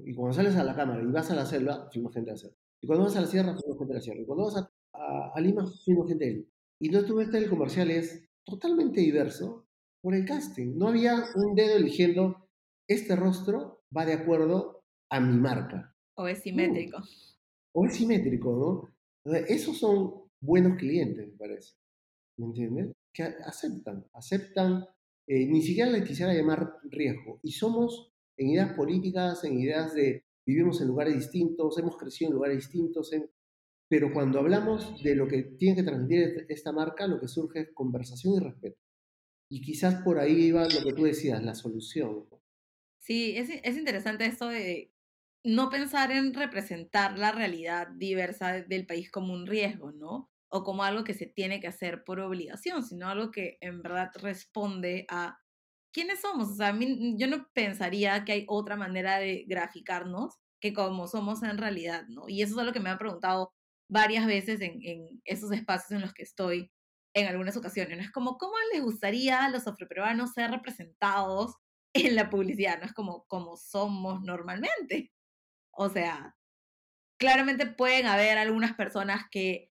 Y cuando sales a la cámara y vas a la selva, filma gente de la selva. Y cuando vas a la sierra, filma gente de la sierra. Y cuando vas a, a, Lima, filma gente de Lima. Y entonces tú ves que el comercial es totalmente diverso por el casting. No había un dedo eligiendo, este rostro va de acuerdo a mi marca. O es simétrico. O es simétrico, ¿no? esos son buenos clientes, me parece. ¿Me entiendes? Que aceptan, aceptan, eh, ni siquiera les quisiera llamar riesgo. Y somos en ideas políticas, en ideas de vivimos en lugares distintos, hemos crecido en lugares distintos, pero cuando hablamos de lo que tiene que transmitir esta marca, lo que surge es conversación y respeto. Y quizás por ahí iba lo que tú decías, la solución. Sí, es, es interesante esto de no pensar en representar la realidad diversa del país como un riesgo, ¿no? O como algo que se tiene que hacer por obligación, sino algo que en verdad responde a quiénes somos. O sea, a mí, yo no pensaría que hay otra manera de graficarnos que como somos en realidad, ¿no? Y eso es algo que me han preguntado varias veces en, en esos espacios en los que estoy en algunas ocasiones. ¿no? Es como, ¿cómo les gustaría a los afroperuanos ser representados en la publicidad? No es como, como somos normalmente. O sea, claramente pueden haber algunas personas que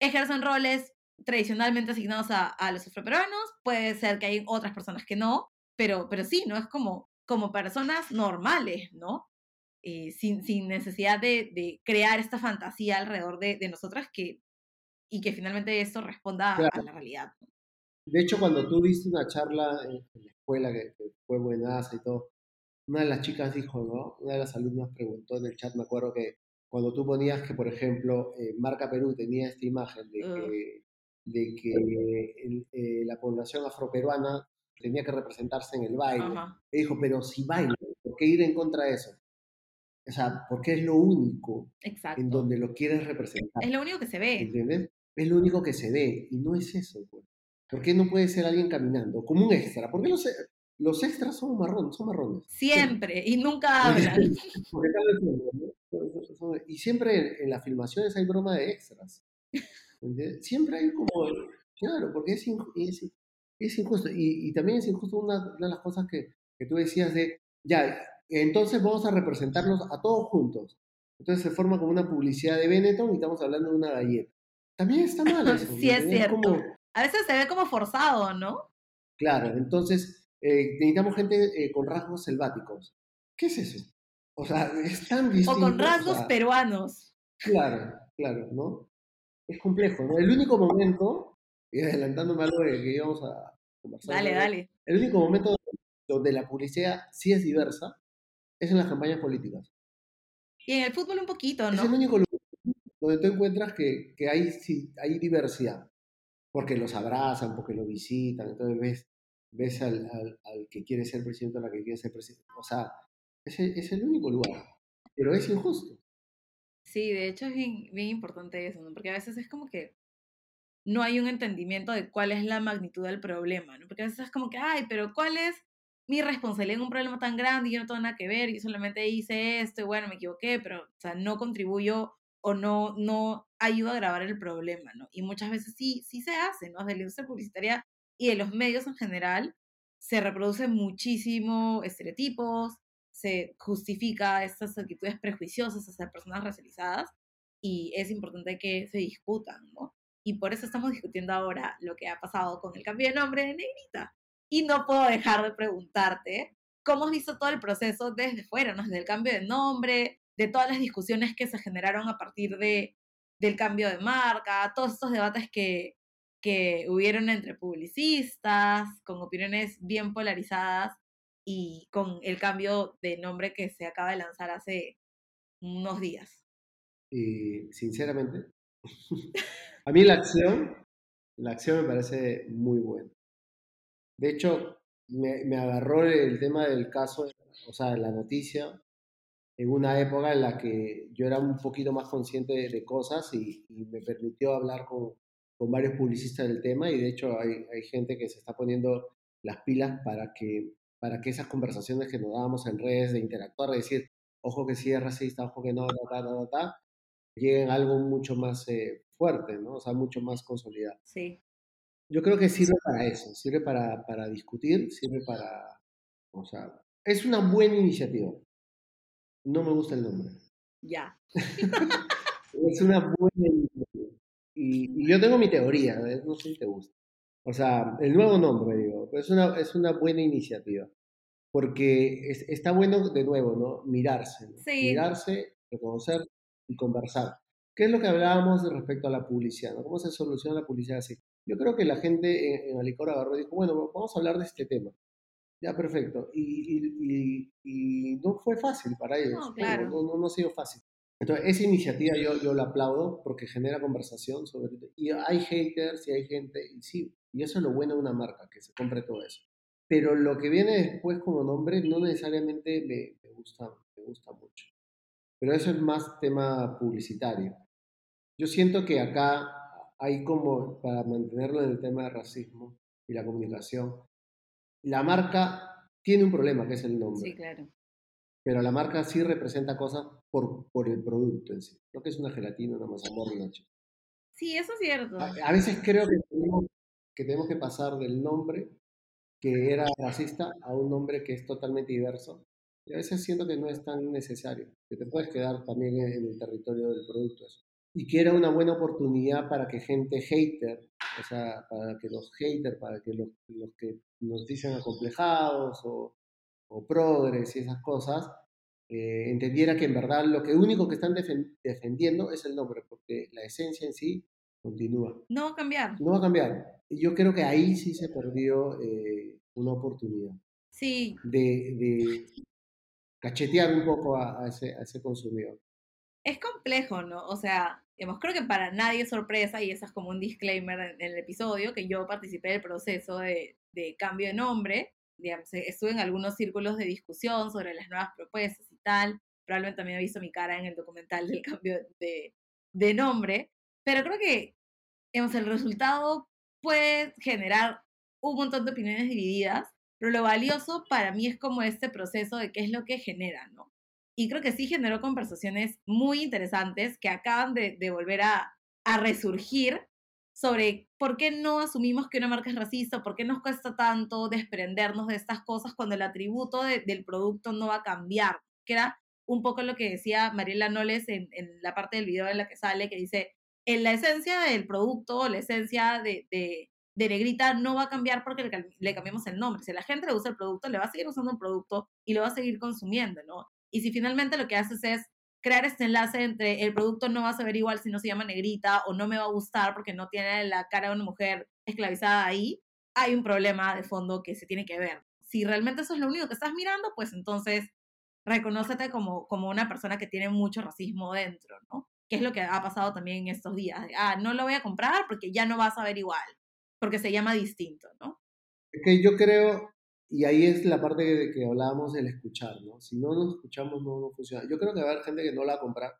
ejercen roles tradicionalmente asignados a, a los afroperuanos, puede ser que hay otras personas que no, pero, pero sí, ¿no? Es como, como personas normales, ¿no? Eh, sin, sin, necesidad de, de, crear esta fantasía alrededor de, de, nosotras que, y que finalmente eso responda a la realidad. De hecho, cuando tú viste una charla en, la escuela que, fue buenaza y todo, una de las chicas dijo, ¿no? Una de las alumnas preguntó en el chat, me acuerdo que cuando tú ponías que, por ejemplo, eh, Marca Perú tenía esta imagen de que, de que eh, la población afroperuana tenía que representarse en el baile. Y dijo, pero si baila, ¿por qué ir en contra de eso? O sea, porque es lo único en donde lo quieres representar. Es lo único que se ve. ¿Entiendes? Es lo único que se ve y no es eso. Pues. ¿Por qué no puede ser alguien caminando como un extra? Porque los, los extras son marrones, son marrones. Siempre, y nunca hablan. y siempre en, las filmaciones hay broma de extras. ¿Entiendes? Siempre hay como, claro, porque es, es, es injusto. Y, también es injusto una, de las cosas que, que, tú decías de, ya, entonces vamos a representarlos a todos juntos. Entonces se forma como una publicidad de Benetton y estamos hablando de una galleta. También está mal eso. sí, es cierto. A veces se ve como forzado, ¿no? Claro, entonces eh, necesitamos gente eh, con rasgos selváticos. ¿Qué es eso? O sea, es tan distinto. O con rasgos peruanos. Claro, claro, ¿no? Es complejo, ¿no? El único momento y adelantándome algo de que íbamos a conversar. Dale, dale. El único momento donde la publicidad sí es diversa es en las campañas políticas. Y en el fútbol un poquito, ¿no? Es el único lugar donde tú encuentras que, que hay, sí, hay diversidad. Porque los abrazan, porque lo visitan, entonces ves, ves al, al, al que quiere ser presidente o la que quiere ser presidente. O sea, es el, es el único lugar. Pero es injusto. Sí, de hecho es bien, bien importante eso, ¿no? Porque a veces es como que no hay un entendimiento de cuál es la magnitud del problema, ¿no? Porque a veces es como que, ay, pero ¿cuál es mi responsabilidad en un problema tan grande y yo no tengo nada que ver, y solamente hice esto y bueno, me equivoqué, pero, o sea, no contribuyo o no, no ayuda a grabar el problema, ¿no? Y muchas veces sí, sí se hace, ¿no? De la industria publicitaria y de los medios en general se reproducen muchísimo estereotipos, se justifica estas actitudes prejuiciosas hacia personas racializadas y es importante que se discutan, ¿no? Y por eso estamos discutiendo ahora lo que ha pasado con el cambio de nombre de Negrita. Y no puedo dejar de preguntarte, ¿cómo has visto todo el proceso desde fuera, ¿no? desde el cambio de nombre, de todas las discusiones que se generaron a partir de, del cambio de marca, todos estos debates que, que hubieron entre publicistas, con opiniones bien polarizadas y con el cambio de nombre que se acaba de lanzar hace unos días? Y sinceramente, A mí la acción, la acción me parece muy buena. De hecho, me, me agarró el tema del caso, o sea, la noticia, en una época en la que yo era un poquito más consciente de, de cosas y, y, me permitió hablar con, con, varios publicistas del tema y de hecho hay, hay, gente que se está poniendo las pilas para que, para que esas conversaciones que nos dábamos en redes de interactuar, de decir, ojo que sí es racista, ojo que no, ta, ta, ta, lleguen a algo mucho más eh, fuerte, ¿no? O sea, mucho más consolidado. Sí. Yo creo que sirve para eso, sirve para, para discutir, sirve para, o sea, es una buena iniciativa. No me gusta el nombre. Ya. es una buena iniciativa. Y, y, yo tengo mi teoría, ¿eh? no sé si te gusta. O sea, el nuevo nombre, digo, es una, es una buena iniciativa. Porque es, está bueno, de nuevo, ¿no? Mirarse. ¿no? Sí. Mirarse, reconocer y conversar. ¿Qué es lo que hablábamos respecto a la publicidad? ¿no? ¿Cómo se soluciona la publicidad así? Yo creo que la gente en, en Alicor agarró y dijo, bueno, vamos a hablar de este tema. Ya, perfecto. Y, y, y, y no fue fácil para ellos. No, claro. no, no, no, ha sido fácil. Entonces, esa iniciativa yo, yo la aplaudo porque genera conversación sobre... Y hay haters y hay gente, y sí, y eso es lo bueno de una marca, que se compre todo eso. Pero lo que viene después como nombre no necesariamente me, me gusta, me gusta mucho. Pero eso es más tema publicitario. Yo siento que acá hay como, para mantenerlo en el tema de racismo y la comunicación, la marca tiene un problema, que es el nombre. Sí, claro. Pero la marca sí representa cosas por, por el producto en sí. Creo que es una gelatina, una mazamorra, Sí, eso es cierto. A, a, veces creo que tenemos, que tenemos que pasar del nombre que era racista a un nombre que es totalmente diverso. Y a veces siento que no es tan necesario, que te puedes quedar también en el territorio del producto. Eso. Y que era una buena oportunidad para que gente hater, o sea, para que los haters, para que los, los que nos dicen acomplejados o, o progres y esas cosas, eh, entendiera que en verdad lo que único que están defen defendiendo es el nombre, porque la esencia en sí continúa. No va a cambiar. No va a cambiar. Y yo creo que ahí sí se perdió eh, una oportunidad. Sí. De, de cachetear un poco a, a, ese, a ese consumidor. Es complejo, ¿no? O sea, digamos, creo que para nadie es sorpresa, y eso es como un disclaimer en, en el episodio, que yo participé del proceso de, de cambio de nombre. Digamos, estuve en algunos círculos de discusión sobre las nuevas propuestas y tal. Probablemente también he visto mi cara en el documental del cambio de, de nombre. Pero creo que digamos, el resultado puede generar un montón de opiniones divididas, pero lo valioso para mí es como este proceso de qué es lo que genera, ¿no? Y creo que sí generó conversaciones muy interesantes que acaban de, de volver a, a, resurgir sobre por qué no asumimos que una marca es racista, por qué nos cuesta tanto desprendernos de estas cosas cuando el atributo de, del producto no va a cambiar, que era un poco lo que decía Mariela Noles en, en la parte del video en la que sale, que dice, en la esencia del producto, la esencia de, de, de Negrita no va a cambiar porque le, le, cambiamos el nombre. Si la gente le usa el producto, le va a seguir usando el producto y lo va a seguir consumiendo, ¿no? Y si finalmente lo que haces es crear este enlace entre el producto no va a saber igual si no se llama Negrita o no me va a gustar porque no tiene la cara de una mujer esclavizada ahí, hay un problema de fondo que se tiene que ver. Si realmente eso es lo único que estás mirando, pues entonces reconócete como, como una persona que tiene mucho racismo dentro, ¿no? que es lo que ha pasado también en estos días. Ah, no lo voy a comprar porque ya no vas a ver igual, porque se llama distinto, ¿no? Es que yo creo, y ahí es la parte que, que hablábamos del escuchar, ¿no? Si no nos escuchamos, no, no funciona. Yo creo que va a haber gente que no la va a comprar,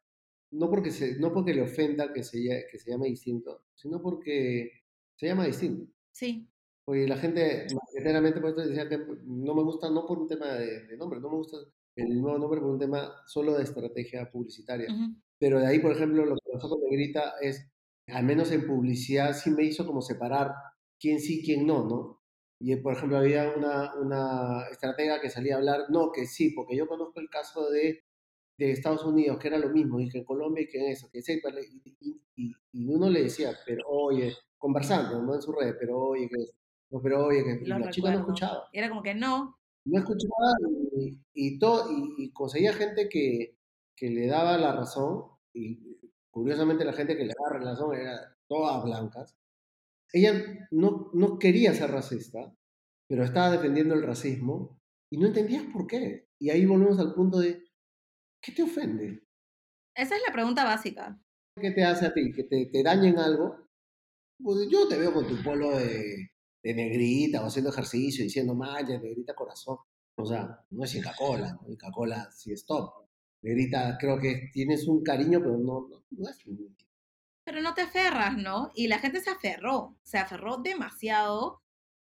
no porque, se, no porque le ofenda que se, que se llame distinto, sino porque se llama distinto. Sí. Porque la gente, mayoritariamente, por eso decía que no me gusta, no por un tema de, de nombre, no me gusta el nuevo nombre por un tema solo de estrategia publicitaria. Uh -huh. Pero de ahí, por ejemplo, lo que pasó con Negrita es, al menos en publicidad, sí me hizo como separar quién sí, quién no, ¿no? Y, por ejemplo, había una, una estratega que salía a hablar, no, que sí, porque yo conozco el caso de, de Estados Unidos, que era lo mismo, y que en Colombia y que en eso, que sepa, y, y, y, uno le decía, pero oye, conversando, no en su red, pero oye, que no, pero oye, que la chica no escuchaba. Era como que no. No escuchaba y, y, todo, y conseguía gente que, que le daba la razón, y curiosamente la gente que le daba la razón era todas blancas, ella no, no quería ser racista, pero estaba defendiendo el racismo y no entendías por qué. Y ahí volvemos al punto de, ¿qué te ofende? Esa es la pregunta básica. ¿Qué te hace a ti? ¿Que te, te dañen algo? Pues yo te veo con tu polo de, de negrita o haciendo ejercicio diciendo, maya, negrita corazón. O sea, no es Inca-Cola, ¿no? Inca-Cola sí es top. Negrita, creo que tienes un cariño, pero no, no, no es Pero no te aferras, ¿no? Y la gente se aferró, se aferró demasiado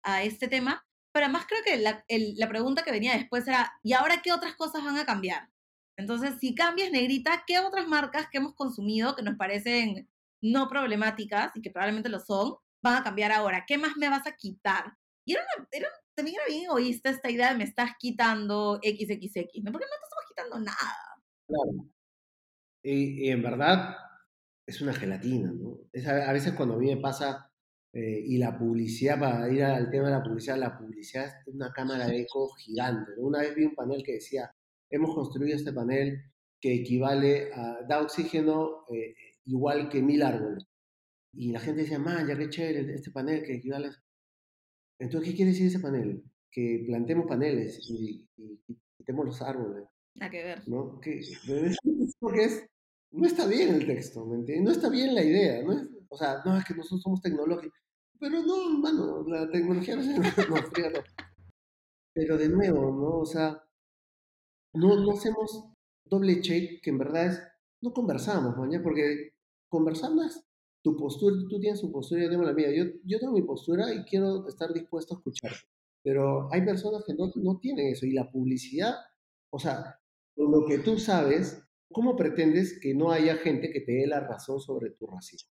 a este tema. Pero además creo que la, el- la pregunta que venía después era, ¿y ahora qué otras cosas van a cambiar? Entonces, si cambias negrita, ¿qué otras marcas que hemos consumido que nos parecen no problemáticas y que probablemente lo son, van a cambiar ahora? ¿Qué más me vas a quitar? Y era, una- era- también era bien egoísta esta idea de me estás quitando XXX, ¿no? Porque no te estamos quitando nada. Claro. Y, y en verdad es una gelatina, ¿no? Es a, a veces cuando a mí me pasa, eh, y la publicidad, para ir al tema de la publicidad, la publicidad es una cámara de eco gigante. ¿no? Una vez vi un panel que decía, hemos construido este panel que equivale a, da oxígeno eh, igual que mil árboles. Y la gente decía, man, ya qué chévere este panel que equivale a... Entonces, ¿qué quiere decir ese panel? Que plantemos paneles y, y- y quitemos los árboles. Nada que ver. ¿no? Que, porque es, no está bien el texto. No está bien la idea, ¿no? Es- o sea, no, es que nosotros somos tecnológicos, pero no, mano, la tecnología no se... No, frígalo. Pero de nuevo, ¿no? O sea, no, no hacemos doble check, que en verdad es, no conversamos, mañana, porque conversar no es tu postura, tú tienes tu postura, yo tengo la mía, yo, yo tengo mi postura y quiero estar dispuesto a escucharte. Pero hay personas que no, no tienen eso y la publicidad, o sea, con lo que tú sabes, ¿cómo pretendes que no haya gente que te dé la razón sobre tu racismo?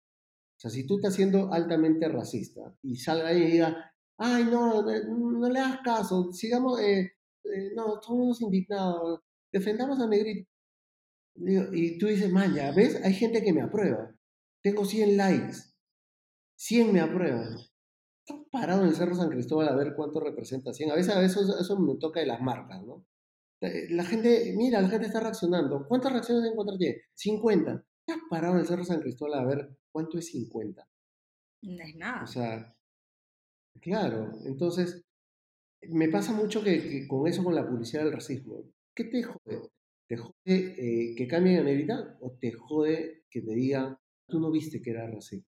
O sea, si tú estás siendo altamente racista y salga ahí y diga, ay, no, no, no le hagas caso, sigamos, eh, eh, no, somos indignados, defendamos a Negrito. Y tú dices, man, ves, hay gente que me aprueba. Tengo 100 likes, 100 me aprueban. Estás parado en el Cerro San Cristóbal a ver cuánto representa 100. A veces a veces eso me toca de las marcas, ¿no? Eh, La gente, mira, la gente está reaccionando. ¿Cuántas reacciones en contra tiene? 50. Estás parado en el Cerro San Cristóbal a ver cuánto es 50. No es nada. O sea, claro, entonces me pasa mucho que, que con eso, con la publicidad del racismo. ¿Qué te jode? ¿Te jode eh, que cambien a negrita o te jode que te digan, tú no viste que era racismo?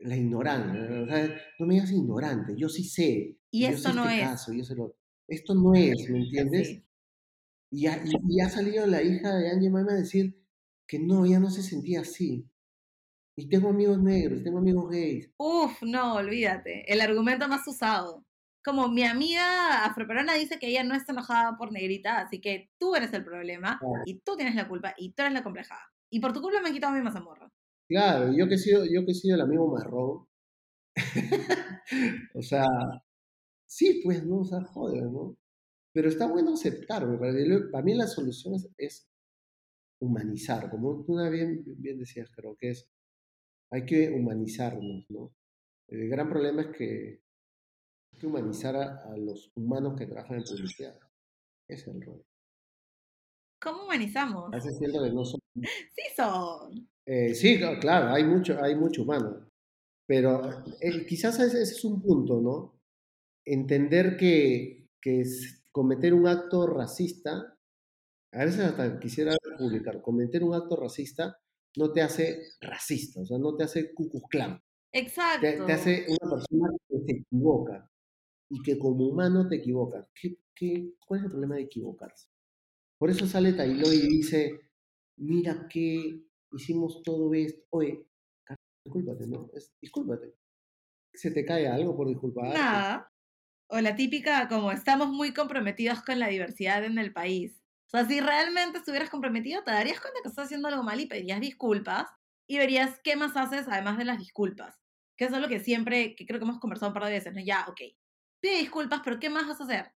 La ignorancia, o sea, no me digas ignorante, yo sí sé. Y yo esto no este es. caso, yo sé lo- Esto no es, ¿me entiendes? Sí. Y, ha, y- y ha salido la hija de Angie Mama a decir que no, ella no se sentía así. Y tengo amigos negros, tengo amigos gays. Uf, no, olvídate. El argumento más usado. Como mi amiga afroperuana dice que ella no está enojada por negrita, así que tú eres el problema Claro. y tú tienes la culpa y tú eres la complejada. Y por tu culpa me han quitado mi mazamorra. Claro, yo que he sido, yo que he sido el amigo marrón. o sea, sí, pues, ¿no? O sea, joder, ¿no? Pero está bueno aceptar, me parece. Para mí la solución es, es humanizar, como tú bien, bien decías, creo que es, hay que humanizarnos, ¿no? El gran problema es que hay que humanizar a, a los humanos que trabajan en publicidad. Ese es el rol. ¿Cómo humanizamos? A veces siento que no son Sí son. Eh, sí, cl- claro, hay mucho, hay mucho humano. Pero eh, quizás ese, ese es un punto, ¿no? Entender que, que es- cometer un acto racista, a veces hasta quisiera publicar, cometer un acto racista no te hace racista, o sea, no te hace Klan, Exacto. te, te hace una persona que se equivoca y que como humano te equivocas. ¿Qué, qué, cuál es el problema de equivocarse? Por eso sale Taylor y dice, mira que hicimos todo esto. Oye, discúlpate, ¿no? Es- discúlpate. ¿Se te cae algo por disculpar? Nada. O la típica, como estamos muy comprometidos con la diversidad en el país. O sea, si realmente estuvieras comprometido, te darías cuenta que estás haciendo algo mal y pedirías disculpas y verías qué más haces además de las disculpas. Que eso es lo que siempre, que creo que hemos conversado un par de veces, ¿no? Ya, ok. Pide disculpas, pero ¿qué más vas a hacer?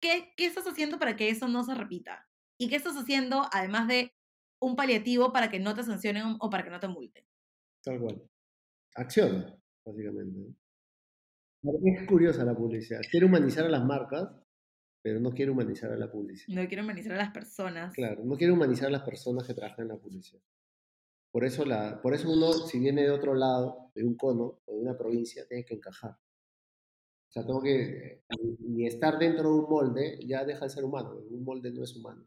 ¿Qué, ¿Qué estás haciendo para que eso no se repita? ¿Y qué estás haciendo además de un paliativo para que no te sancionen o para que no te multen? Tal cual. Acción, básicamente. ¿No? Para mí Es curiosa la publicidad. Quiere humanizar a las marcas, pero no quiere humanizar a la publicidad. No quiero humanizar a las personas. Claro, no quiere humanizar a las personas que trabajan en la publicidad. Por eso, la, por eso uno, si viene de otro lado, de un cono o de una provincia, tiene que encajar. O sea, tengo que, ni estar dentro de un molde, ya deja de ser humano. Un molde no es humano.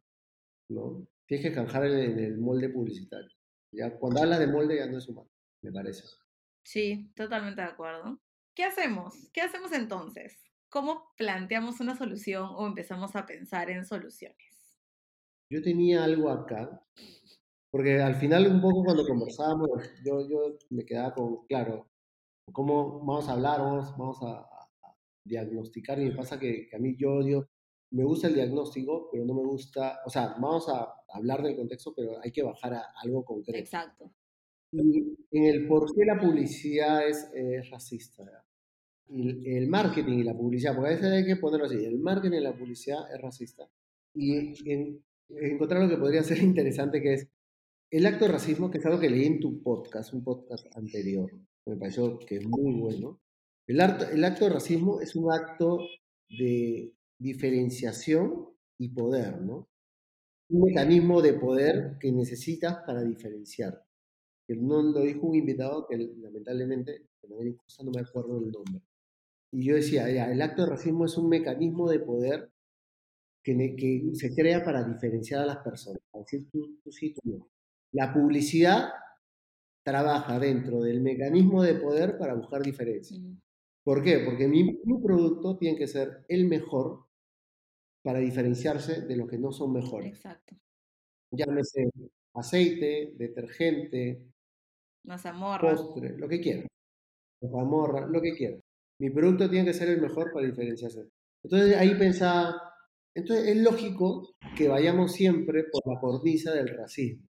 ¿no? Tienes que encajar en, en el molde publicitario. Ya, cuando hablas de molde ya no es humano, me parece. Sí, totalmente de acuerdo. ¿Qué hacemos? ¿Qué hacemos entonces? ¿Cómo planteamos una solución o empezamos a pensar en soluciones? Yo tenía algo acá, porque al final un poco cuando conversábamos, yo, yo me quedaba con, claro, cómo vamos a hablar, vamos, vamos a, diagnosticar y me pasa que, a mí yo odio, me gusta el diagnóstico, pero no me gusta, o sea, vamos a hablar del contexto, pero hay que bajar a algo concreto. Exacto. Y en el por qué la publicidad es, racista. Y el marketing y la publicidad, porque a veces hay que ponerlo así, el marketing y la publicidad es racista. Y encontrar lo que podría ser interesante, que es el acto de racismo, que es algo que leí en tu podcast, un podcast anterior, me pareció que es muy bueno. El el acto de racismo es un acto de diferenciación y poder, ¿no? Un mecanismo de poder que necesitas para diferenciar. Que no lo dijo un invitado que lamentablemente, no me acuerdo del nombre. Y yo decía, ya, el acto de racismo es un mecanismo de poder que, que se crea para diferenciar a las personas. decir, tú, tú sí, tú no. La publicidad trabaja dentro del mecanismo de poder para buscar diferencias. ¿Por qué? Porque mi, producto tiene que ser el mejor para diferenciarse de los que no son mejores. Exacto. Llámese aceite, detergente, mazamorra, postre, lo que quiera. Mazamorra, lo que quiera. Mi producto tiene que ser el mejor para diferenciarse. Entonces ahí pensaba, entonces es lógico que vayamos siempre por la cornisa del racismo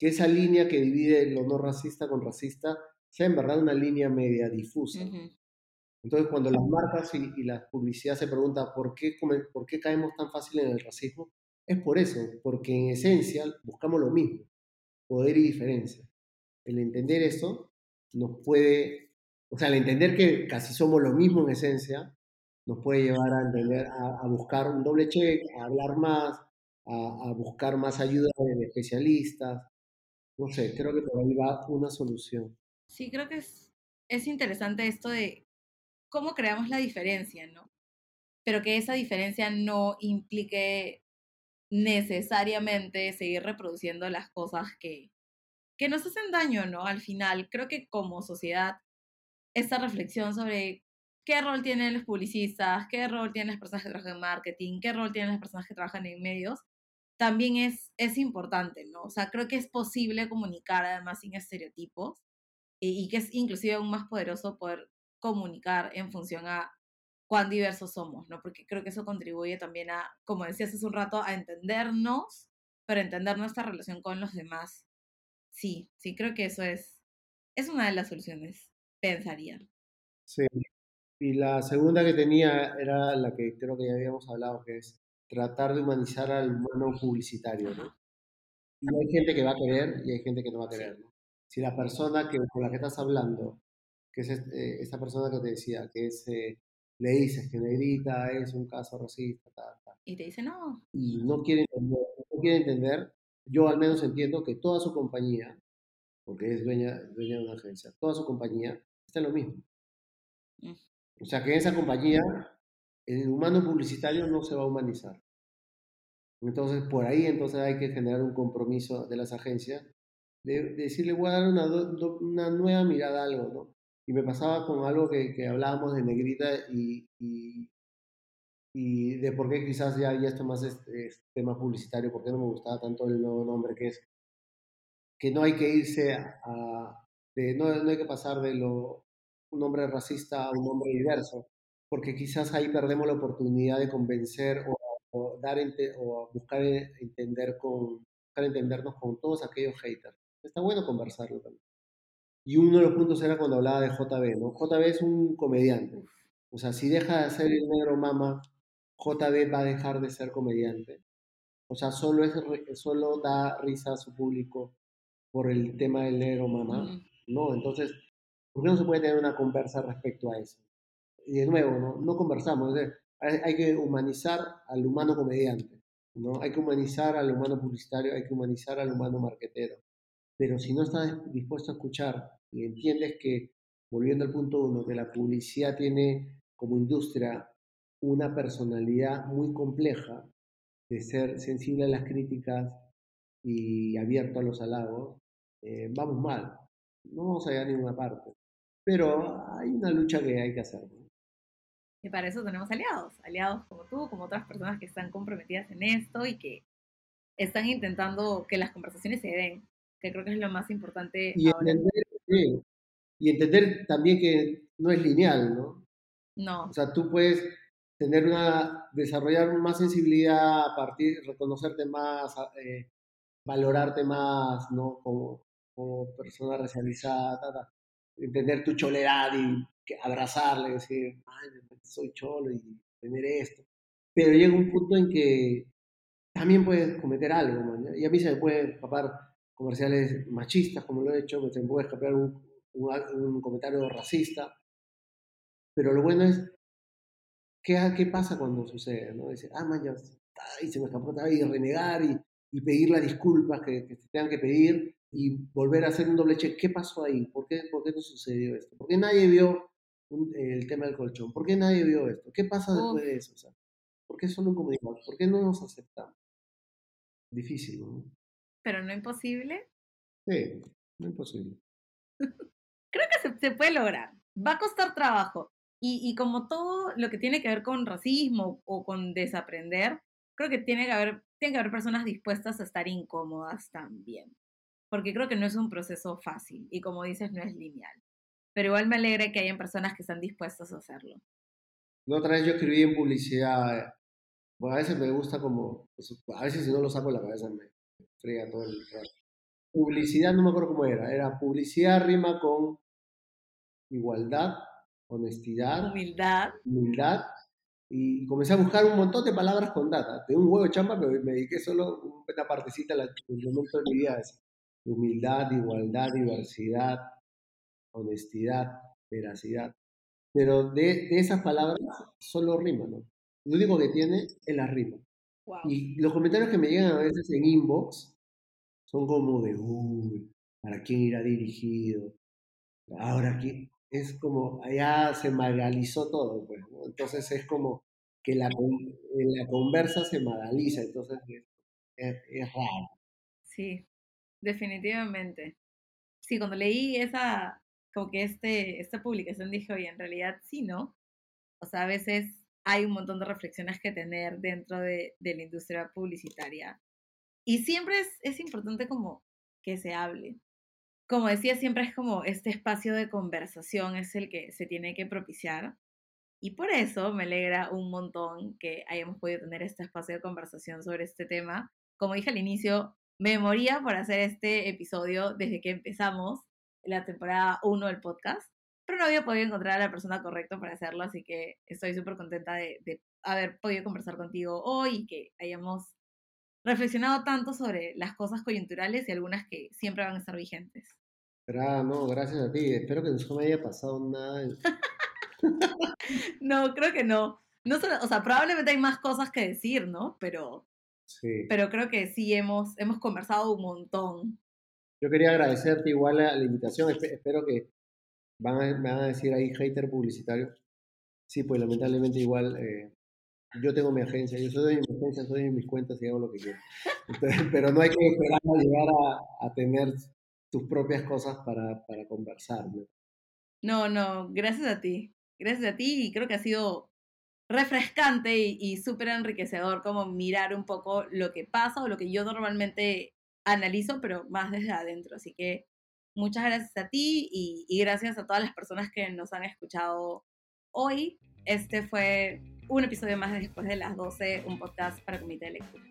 que esa línea que divide lo no racista con racista sea en verdad una línea media difusa. Entonces, cuando las marcas y, la publicidad se preguntan por qué, por qué caemos tan fácil en el racismo, es por eso, porque en esencia buscamos lo mismo, poder y diferencia. El entender eso nos puede, o sea, el entender que casi somos lo mismo en esencia, nos puede llevar a, entender, a, buscar un doble check, a hablar más, a, a buscar más ayuda de especialistas, no sé, creo que por ahí va una solución. Sí, creo que es, es interesante esto de cómo creamos la diferencia, ¿no? Pero que esa diferencia no implique necesariamente seguir reproduciendo las cosas que, que nos hacen daño, ¿no? Al final, creo que como sociedad, esta reflexión sobre qué rol tienen los publicistas, qué rol tienen las personas que trabajan en marketing, qué rol tienen las personas que trabajan en medios, también es, es importante, ¿no? O sea, creo que es posible comunicar además sin estereotipos y, que es inclusive aún más poderoso poder comunicar en función a cuán diversos somos, ¿no? Porque creo que eso contribuye también a, como decías hace un rato, a entendernos, pero entender nuestra relación con los demás. Sí, sí, creo que eso es, es una de las soluciones, pensaría. Sí, y la segunda que tenía era la que creo que ya habíamos hablado, que es tratar de humanizar al humano publicitario, ¿no? Y hay gente que va a querer y hay gente que no va a querer, ¿no? Si la persona que, con la que estás hablando, que es eh, esta persona que te decía, que es, eh, le dices que Negrita es un caso racista, tal, tal. Y te dice no. Y no quiere entender, no quiere entender, yo al menos entiendo que toda su compañía, porque es dueña, dueña de una agencia, toda su compañía está en lo mismo. Mm. O sea que en esa compañía el humano publicitario no se va a humanizar. Entonces, por ahí entonces hay que generar un compromiso de las agencias de, decirle, voy a dar una, una, nueva mirada a algo, ¿no? Y me pasaba con algo que, que hablábamos de Negrita y, y, y, de por qué quizás ya, ya esto más es, tema publicitario, por qué no me gustaba tanto el nuevo nombre, que es que no hay que irse a, de, no, no hay que pasar de lo, un nombre racista a un nombre diverso, porque quizás ahí perdemos la oportunidad de convencer o, dar o buscar entender con buscar entendernos con todos aquellos haters. Está bueno conversarlo también. Y uno de los puntos era cuando hablaba de JB, ¿no? JB es un comediante. O sea, si deja de ser el negro mama, JB va a dejar de ser comediante. O sea, solo, es, solo da risa a su público por el tema del negro mama, ¿no? Entonces, ¿por qué no se puede tener una conversa respecto a eso? y de nuevo, no, no conversamos. hay, que humanizar al humano comediante, ¿no? Hay que humanizar al humano publicitario, hay que humanizar al humano marquetero. Pero si no estás dispuesto a escuchar y entiendes que, volviendo al punto uno, que la publicidad tiene como industria una personalidad muy compleja de ser sensible a las críticas y abierto a los halagos, eh, vamos mal. No vamos a llegar a ninguna parte. pero hay una lucha que hay que hacer. Y para eso tenemos aliados, aliados como tú, como otras personas que están comprometidas en esto y que están intentando que las conversaciones se den, que creo que es lo más importante. Y, Entender, y entender también que no es lineal, ¿no? No. O sea, tú puedes tener una, desarrollar más sensibilidad a partir, reconocerte más, eh, valorarte más, ¿no? Como, persona racializada, entender tu choledad y abrazarle, decir, ay, soy cholo y tener esto. Pero llega un punto en que también puedes cometer algo, y a mí se me puede escapar comerciales machistas, como lo he hecho, me puede escapar un, un, comentario racista, pero lo bueno es, ¿qué, qué pasa cuando sucede? ¿no? Dice, ah, man, ya, y se me escapó, y renegar y, y pedir las disculpas que, que, se tengan que pedir y volver a hacer un doble check. ¿Qué pasó ahí? ¿Por qué, por qué no sucedió esto? ¿Por qué nadie vio el tema del colchón? ¿Por qué nadie vio esto? ¿Qué pasa después de eso? O sea, ¿Por qué solo un comunicado? ¿Por qué no nos aceptamos? Difícil, ¿no? Pero no imposible. Sí, no imposible. Creo que se, se, puede lograr. Va a costar trabajo. Y, como todo lo que tiene que ver con racismo o con desaprender, creo que tiene que haber, tiene que haber personas dispuestas a estar incómodas también. Porque creo que no es un proceso fácil y como dices, no es lineal. Pero igual me alegra que hayan personas que están dispuestas a hacerlo. La otra vez yo escribí en publicidad, bueno, a veces me gusta como, pues, a veces si no lo saco en la cabeza me frega todo el rato. Publicidad, no me acuerdo cómo era, era publicidad rima con igualdad, honestidad, humildad, humildad y comencé a buscar un montón de palabras con data. Tengo un huevo de chamba, pero me dediqué solo una partecita el momento de mi vida. Humildad, igualdad, diversidad, honestidad, veracidad. Pero de, de esas palabras solo rima, ¿no? Lo único que tiene es la rima. Y los comentarios que me llegan a veces en inbox son como de, uy, ¿para quién irá dirigido? Ahora, aquí es como, allá se magalizó todo, pues, ¿no? Entonces es como que la, la conversa se magaliza, entonces es, es raro. Sí, definitivamente. Sí, cuando leí esa, como que este, esta publicación dije, oye, en realidad sí, ¿no? O sea, a veces hay un montón de reflexiones que tener dentro de, de la industria publicitaria. Y siempre es, es importante como que se hable. Como decía, siempre es como este espacio de conversación es el que se tiene que propiciar. Y por eso me alegra un montón que hayamos podido tener este espacio de conversación sobre este tema. Como dije al inicio, me moría por hacer este episodio desde que empezamos la temporada 1 del podcast, pero no había podido encontrar a la persona correcta para hacerlo, así que estoy súper contenta de, de, haber podido conversar contigo hoy y que hayamos reflexionado tanto sobre las cosas coyunturales y algunas que siempre van a estar vigentes. Pero, no, gracias a ti. Espero que no me haya pasado nada. no, creo que no. no o sea, probablemente hay más cosas que decir, ¿no? Pero, sí. pero creo que sí hemos, hemos conversado un montón. Yo quería agradecerte igual la, la invitación. Espero que van a, me van a decir ahí hater publicitario. Sí, pues lamentablemente igual eh, yo tengo mi agencia, yo soy de mi agencia, soy de mis cuentas y hago lo que quiero. pero no hay que esperar a llegar a, a tener tus propias cosas para, para conversar. ¿no? no, no, gracias a ti. Gracias a ti y creo que ha sido refrescante y, y súper enriquecedor como mirar un poco lo que pasa o lo que yo normalmente analizo, pero más desde adentro. Así que muchas gracias a ti y, y, gracias a todas las personas que nos han escuchado hoy. Este fue un episodio más de Después de las 12, un podcast para Comité de Lectura.